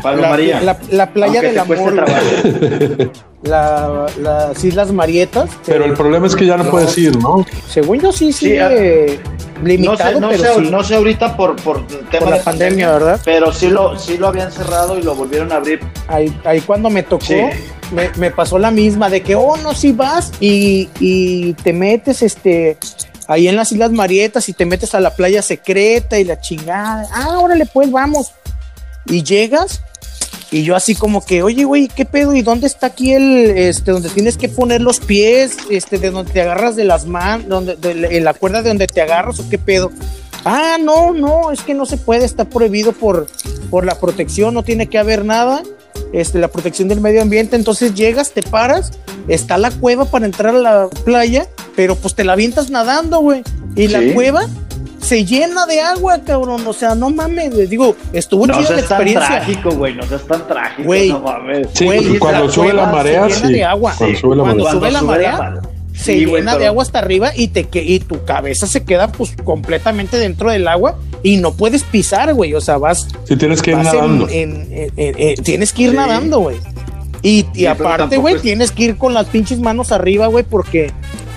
Palo la, María. la- la playa del amor. La- las Islas Marietas. Pero el problema es que ya no, No. puedes ir, ¿no? Según yo sí, sí, Sí, ah, eh, No limitado, sé, no, pero sé, sí, no sé ahorita por, por tema por la de pandemia, ¿verdad? Pero sí lo, sí lo habían cerrado y lo volvieron a abrir. Ahí, ahí cuando me tocó, Sí. me, me pasó la misma de que, oh, no, si vas y, y te metes, este, ahí en las Islas Marietas y te metes a la playa secreta y la chingada. Ah, órale, pues vamos. Y llegas y yo así como que, oye, güey, ¿qué pedo? ¿Y dónde está aquí el, este, donde tienes que poner los pies, este, de donde te agarras de las manos, donde, de la- cuerda de donde te agarras o qué pedo? Ah, no, no, es que no se puede, está prohibido por, por la protección, no tiene que haber nada, este, la protección del medio ambiente, entonces llegas, te paras, está la cueva para entrar a la playa, pero pues te la avientas nadando, güey, y la cueva se llena de agua, cabrón, o sea, no mames, güey, digo, estuvo No chida la seas tan experiencia. trágico, güey. No seas tan trágico. Güey. no mames. Sí, Güey, cuando la sube la marea, se llena sí. de agua. Cuando Sí, sube la cuando marea. sube la marea, se Sí, llena de agua hasta arriba y te que y tu cabeza se queda pues completamente dentro del agua y no puedes pisar, güey. O sea, vas, Sí, tienes que ir nadando. en- en- en- en- tienes que ir Sí. nadando, güey. Y, y aparte, güey, es- tienes que ir con las pinches manos arriba, güey, porque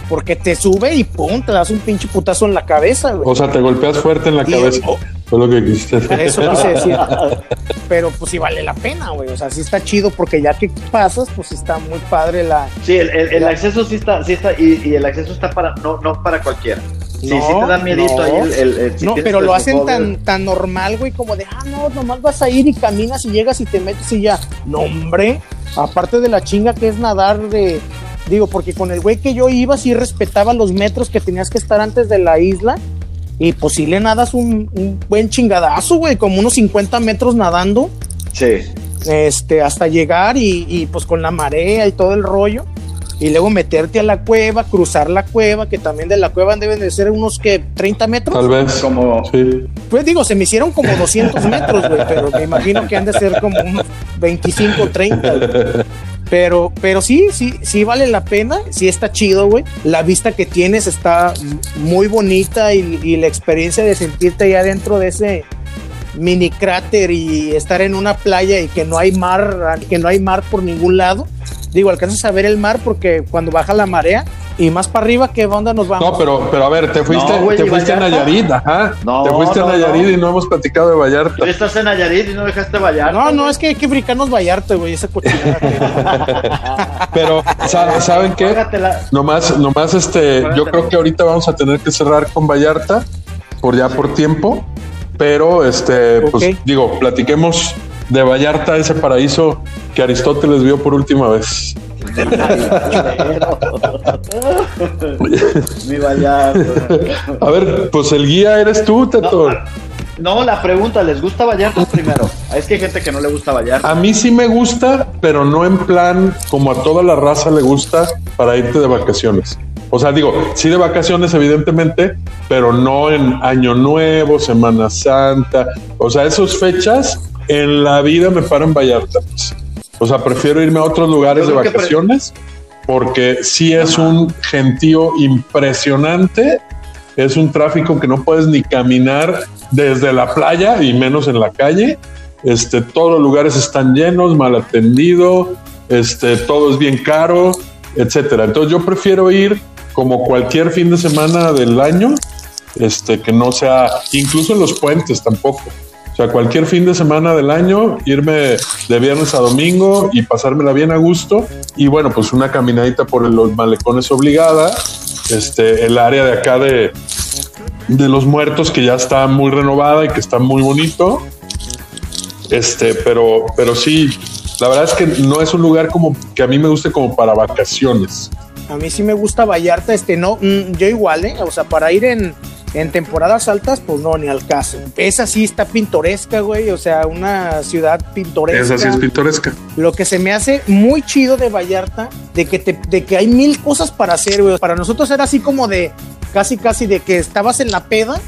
porque te sube y pum, te das un pinche putazo en la cabeza, güey. O sea, te golpeas fuerte en la Y- cabeza. oh. Fue lo que quisiste Eso quise decir. Pero pues sí vale la pena, güey. O sea, sí está chido porque ya que pasas, pues está muy padre la. Sí, el, el- acceso sí está, sí está, y, y el acceso está para, no, no para cualquiera. Sí, No, sí te da miedito no. ahí el, el- el- si no, pero lo hacen tan, tan normal, güey, como de, ah, no, nomás vas a ir y caminas y llegas y te metes y ya. No, hombre, aparte de la chinga que es nadar de. Digo, porque con el güey que yo iba, sí respetaba los metros que tenías que estar antes de la isla. Y pues sí le nadas un, un buen chingadazo, güey, como unos 50 metros nadando. Sí. este, hasta llegar y, y, pues con la marea y todo el rollo. Y luego meterte a la cueva, cruzar la cueva, que también de la cueva deben de ser unos que 30 metros. Tal vez. Como, Sí. Pues digo, se me hicieron como 200 metros, güey, pero me imagino que han de ser como unos 25, 30. güey. Pero, pero sí, sí, sí vale la pena, sí está chido, güey. La vista que tienes está muy bonita y, y la experiencia de sentirte ya dentro de ese mini cráter y estar en una playa y que no hay mar, que no hay mar por ningún lado. Digo, alcanzas a ver el mar porque cuando baja la marea y más para arriba, ¿qué onda nos vamos? No, pero, pero a ver, te fuiste, No, te ¿y fuiste a? Nayarit, ajá. No, te fuiste no, a Nayarit no. y no hemos platicado de Vallarta. Tú estás en Nayarit y no dejaste Vallarta. No, no, es que hay que brincarnos Vallarta, güey, esa cochinada. que- Pero, sa- ¿saben qué? Págatela. Nomás, nomás este, yo creo que ahorita vamos a tener que cerrar con Vallarta por ya por tiempo, pero este, pues digo, platiquemos de Vallarta, ese paraíso que Aristóteles vio por última vez. Mi Vallarta. A ver, pues el guía eres tú, Teto. No, la pregunta, ¿les gusta Vallarta primero? Es que hay gente que no le gusta Vallarta. A mí sí me gusta, pero no en plan como a toda la raza le gusta para irte de vacaciones. O sea, digo, sí de vacaciones, evidentemente, pero no en Año Nuevo, Semana Santa. O sea, esas fechas en la vida me paran Vallarta. pues. O sea, prefiero irme a otros lugares de vacaciones porque sí es un gentío impresionante. Es un tráfico que no puedes ni caminar desde la playa y menos en la calle. Este, todos los lugares están llenos, mal atendido, este, todo es bien caro, etcétera. Entonces yo prefiero ir como cualquier fin de semana del año, este, que no sea, incluso en los puentes tampoco. O sea, cualquier fin de semana del año, irme de viernes a domingo y pasármela bien a gusto. Y bueno, pues una caminadita por los malecones obligada. Este, el área de acá de, de los muertos que ya está muy renovada y que está muy bonito. Este, pero, pero sí, la verdad es que no es un lugar como que a mí me guste como para vacaciones. A mí sí me gusta Vallarta, este, no, mm, yo igual, ¿eh? O sea, para ir en, en temporadas altas, pues no, ni al caso. Esa sí está pintoresca, güey, o sea, una ciudad pintoresca. Esa sí es pintoresca. Lo que se me hace muy chido de Vallarta, de que, te, de que hay mil cosas para hacer, güey. Para nosotros era así como de, casi, casi de que estabas en la peda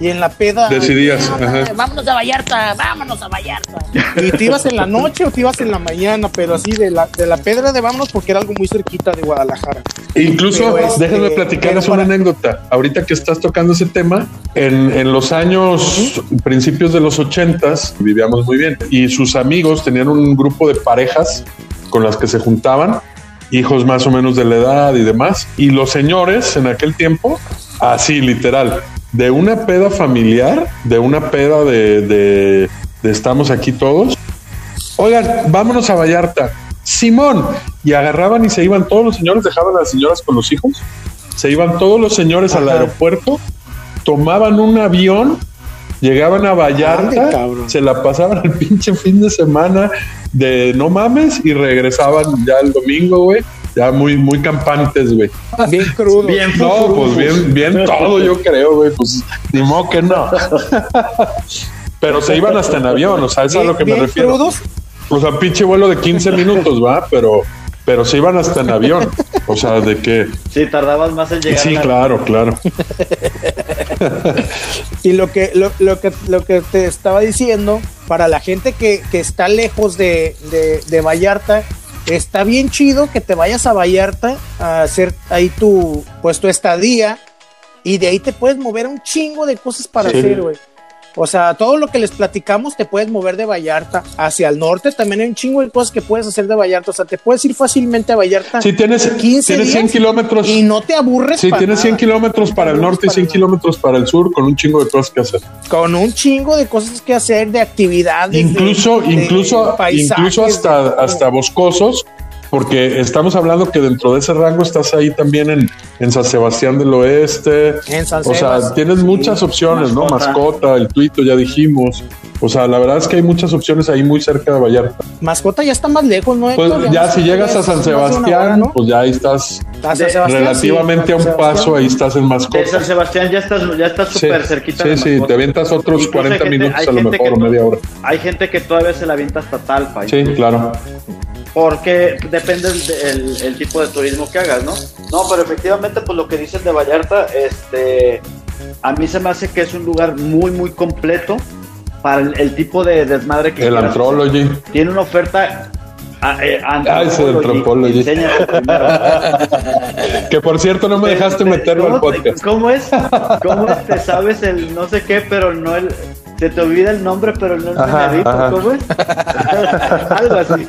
y en la peda... Decidías, "Ah, ajá. Vámonos a Vallarta, vámonos a Vallarta. Y te ibas en la noche o te ibas en la mañana, pero así de la, de la pedra de vámonos porque era algo muy cerquita de Guadalajara. Incluso, este, déjenme platicarles una para- anécdota. Ahorita que estás tocando ese tema, en, en los años, principios de los ochentas, vivíamos muy bien. Y sus amigos tenían un grupo de parejas con las que se juntaban, hijos más o menos de la edad y demás. Y los señores en aquel tiempo, así literal, de una peda familiar, de una peda de, de- de estamos aquí todos, Oigan, vámonos a Vallarta. Simón. Y agarraban y se iban todos los señores, dejaban a las señoras con los hijos. Se iban todos los señores al aeropuerto, tomaban un avión, llegaban a Vallarta, Ande, se la pasaban el pinche fin de semana de no mames y regresaban ya el domingo, güey. Ya muy, muy campantes, güey. Bien crudo. Bien No, pues bien, bien todo, yo creo, güey. Pues ni modo que no. Pero se iban hasta en avión, o sea, es a lo que me refiero. crudos. O sea, pinche vuelo de 15 minutos, va, pero, pero se iban hasta en avión. O sea, de que. Sí, tardabas más en llegar. Sí, a claro, claro. Y lo que, lo, lo que, lo que te estaba diciendo, para la gente que, que está lejos de, de, de Vallarta, está bien chido que te vayas a Vallarta a hacer ahí tu, pues tu estadía y de ahí te puedes mover un chingo de cosas para Sí. hacer, güey. O sea, todo lo que les platicamos te puedes mover de Vallarta hacia el norte. También hay un chingo de cosas que puedes hacer de Vallarta. O sea, te puedes ir fácilmente a Vallarta. Sí, tienes, 15 tienes 100 días kilómetros. Y no te aburres. Pa' tienes 100 nada. kilómetros para el norte y 100 kilómetros para el sur, con un chingo de cosas que hacer. Con un chingo de cosas que hacer, de actividades. Incluso, de- de incluso, paisajes, incluso hasta, de- hasta boscosos, porque estamos hablando que dentro de ese rango estás ahí también en, en San Sebastián del Oeste. En San O sea, tienes sí. muchas opciones, ¿no? Mascota. El tuito, ya dijimos. O sea, la verdad es que hay muchas opciones ahí muy cerca de Vallarta. Mascota ya está más lejos, ¿no? Pues ya si llegas a San de hora, Sebastián, ¿no? pues ya ahí estás A San de- Sebastián, relativamente sí, a un Sebastián. paso, ahí estás en De mascota. San Sebastián ya estás ya estás Sí, súper cerquita. sí, de sí, Mascota. te avientas otros Incluso 40 hay gente- minutos a lo mejor, o media hora. Hay gente que todavía se la avienta hasta Talpa. Sí, claro. Porque depende el, el- el tipo de turismo que hagas, ¿no? No, pero efectivamente, pues lo que dicen de Vallarta, este, a mí se me hace que es un lugar muy, muy completo para el, el tipo de desmadre que El Anthropology. Tiene una oferta. ah, eh, Ah, primero. Que por cierto no me dejaste Te- te- meterlo al ¿cómo te- podcast. ¿Cómo es? ¿Cómo es? Te sabes el no sé qué, pero no el. Se te olvida el nombre, pero no el Ajá, ajá. ¿Cómo es? Algo así.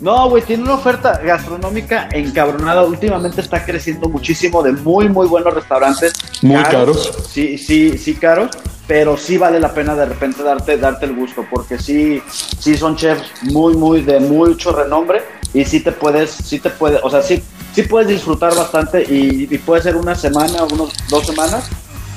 No, güey, tiene una oferta gastronómica encabronada. Últimamente está creciendo muchísimo de muy, muy buenos restaurantes. Muy caros. Sí, sí, sí, caros. Pero sí vale la pena de repente darte, darte el gusto, porque sí, sí son chefs muy, muy de mucho renombre y sí te puedes, sí te puedes, o sea, sí, sí puedes disfrutar bastante y, y puede ser una semana, unos dos semanas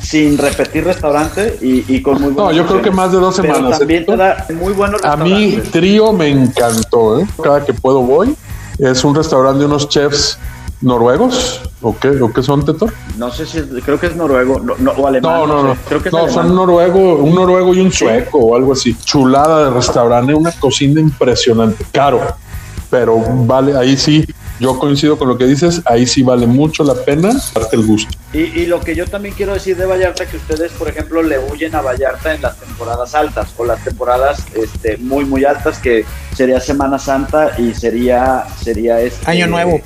sin repetir restaurante y, y con muy No, buenas yo creo que más de dos Pero semanas. también te da muy buenos A mí. Trío me encantó, ¿eh? Cada que puedo voy. Es un restaurante de unos chefs noruegos. ¿O qué, ¿O qué son, Tetor? No sé si es- creo que es noruego no, no, o alemán. No, no, no. sé. Creo que No, son noruego, un noruego y un sueco o algo así. Chulada de restaurante, una cocina impresionante. Caro, pero vale, ahí sí, yo coincido con lo que dices, ahí sí vale mucho la pena darte el gusto. Y, y lo que yo también quiero decir de Vallarta, que ustedes, por ejemplo, le huyen a Vallarta en las temporadas altas o las temporadas este, muy, muy altas, que sería Semana Santa y sería, sería este, Año Nuevo.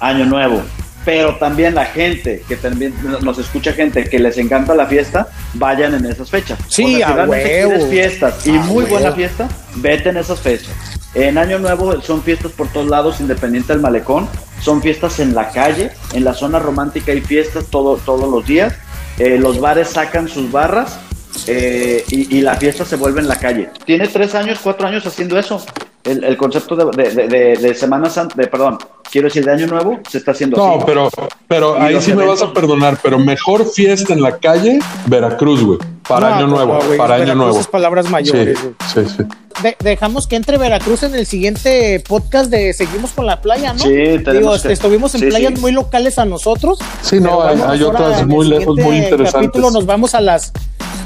Año Nuevo. Pero también la gente, que también nos escucha gente que les encanta la fiesta, vayan en esas fechas. Sí, O sea, si a huevo. fiestas y A muy buena fiesta, vete en esas fechas. En Año Nuevo son fiestas por todos lados, independiente del malecón. Son fiestas en la calle, en la zona romántica hay fiestas todo, todos los días. Eh, los bares sacan sus barras eh, y, y la fiesta se vuelve en la calle. Tiene tres años, cuatro años haciendo eso. El, el concepto de, de- de- de- de Semana Santa, de, perdón, quiero decir de Año Nuevo, se está haciendo No, así. pero, pero ahí sí me vas a perdonar, pero mejor fiesta en la calle, Veracruz, güey. Para No, Año no, Nuevo, para Año Veracruz Nuevo. es palabras mayores, güey. Sí, sí, sí. De- dejamos que entre Veracruz en el siguiente podcast de Seguimos con la playa, ¿no? Sí, Digo, que- este, estuvimos en sí, playas sí. muy locales a nosotros. Sí, no, hay- hay otras en el muy lejos, muy siguiente interesantes. capítulo nos vamos a las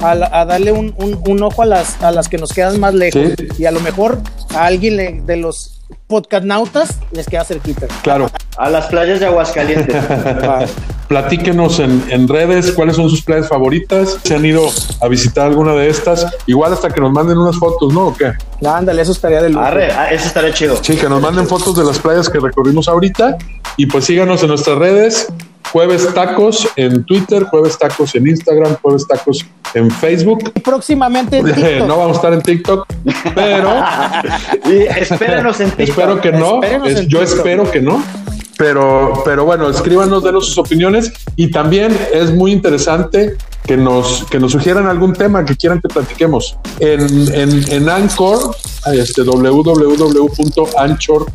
a, darle un, un- un ojo a las a las que nos quedan más lejos Sí. y a lo mejor a alguien le- de los podcastnautas les queda cerquita. Claro. A las playas de Aguascalientes. Platíquenos en, en redes cuáles son sus playas favoritas. Si han ido a visitar alguna de estas, igual hasta que nos manden unas fotos, ¿no? ¿O qué? Ándale, eso estaría de lujo. Arre, ah, eso estaría chido. Sí, que nos manden fotos de las playas que recorrimos ahorita. Y pues síganos en nuestras redes. Jueves Tacos en Twitter, Jueves Tacos en Instagram, Jueves Tacos en Facebook. Y próximamente en TikTok. no vamos a estar en TikTok, pero Y espérenos en TikTok. espero que no. Es- yo TikTok. espero que no. Pero, pero bueno, escríbanos, denos sus opiniones y también es muy interesante que nos, que nos sugieran algún tema que quieran que platiquemos. En, en, en Anchor, este, www.anchor.com,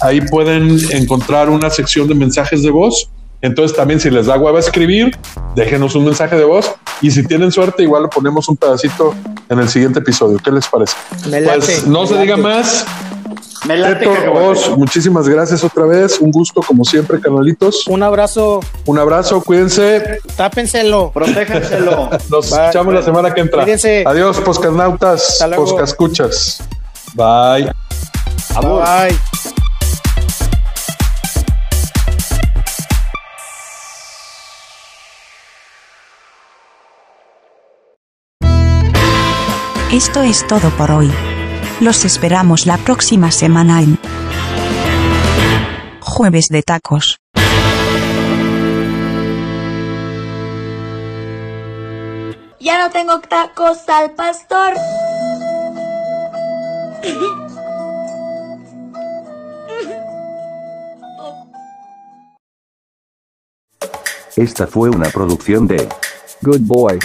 ahí pueden encontrar una sección de mensajes de voz. Entonces también si les da hueva escribir, déjenos un mensaje de voz y si tienen suerte igual le ponemos un pedacito en el siguiente episodio. ¿Qué les parece? Me late, Pues no me se late. diga más. Me late Teto, cacahuate. Oz, muchísimas gracias otra vez. Un gusto, como siempre, canalitos. Un abrazo, Un abrazo, cuídense. tápenselo. Protéjanselo. Nos Bye. escuchamos la semana que entra. Cuídense. Adiós, poscanautas, Hasta luego. Poscascuchas. Bye. Bye. Esto es todo por hoy. Los esperamos la próxima semana en Jueves de Tacos. Ya no tengo tacos al pastor. Esta fue una producción de Good boy.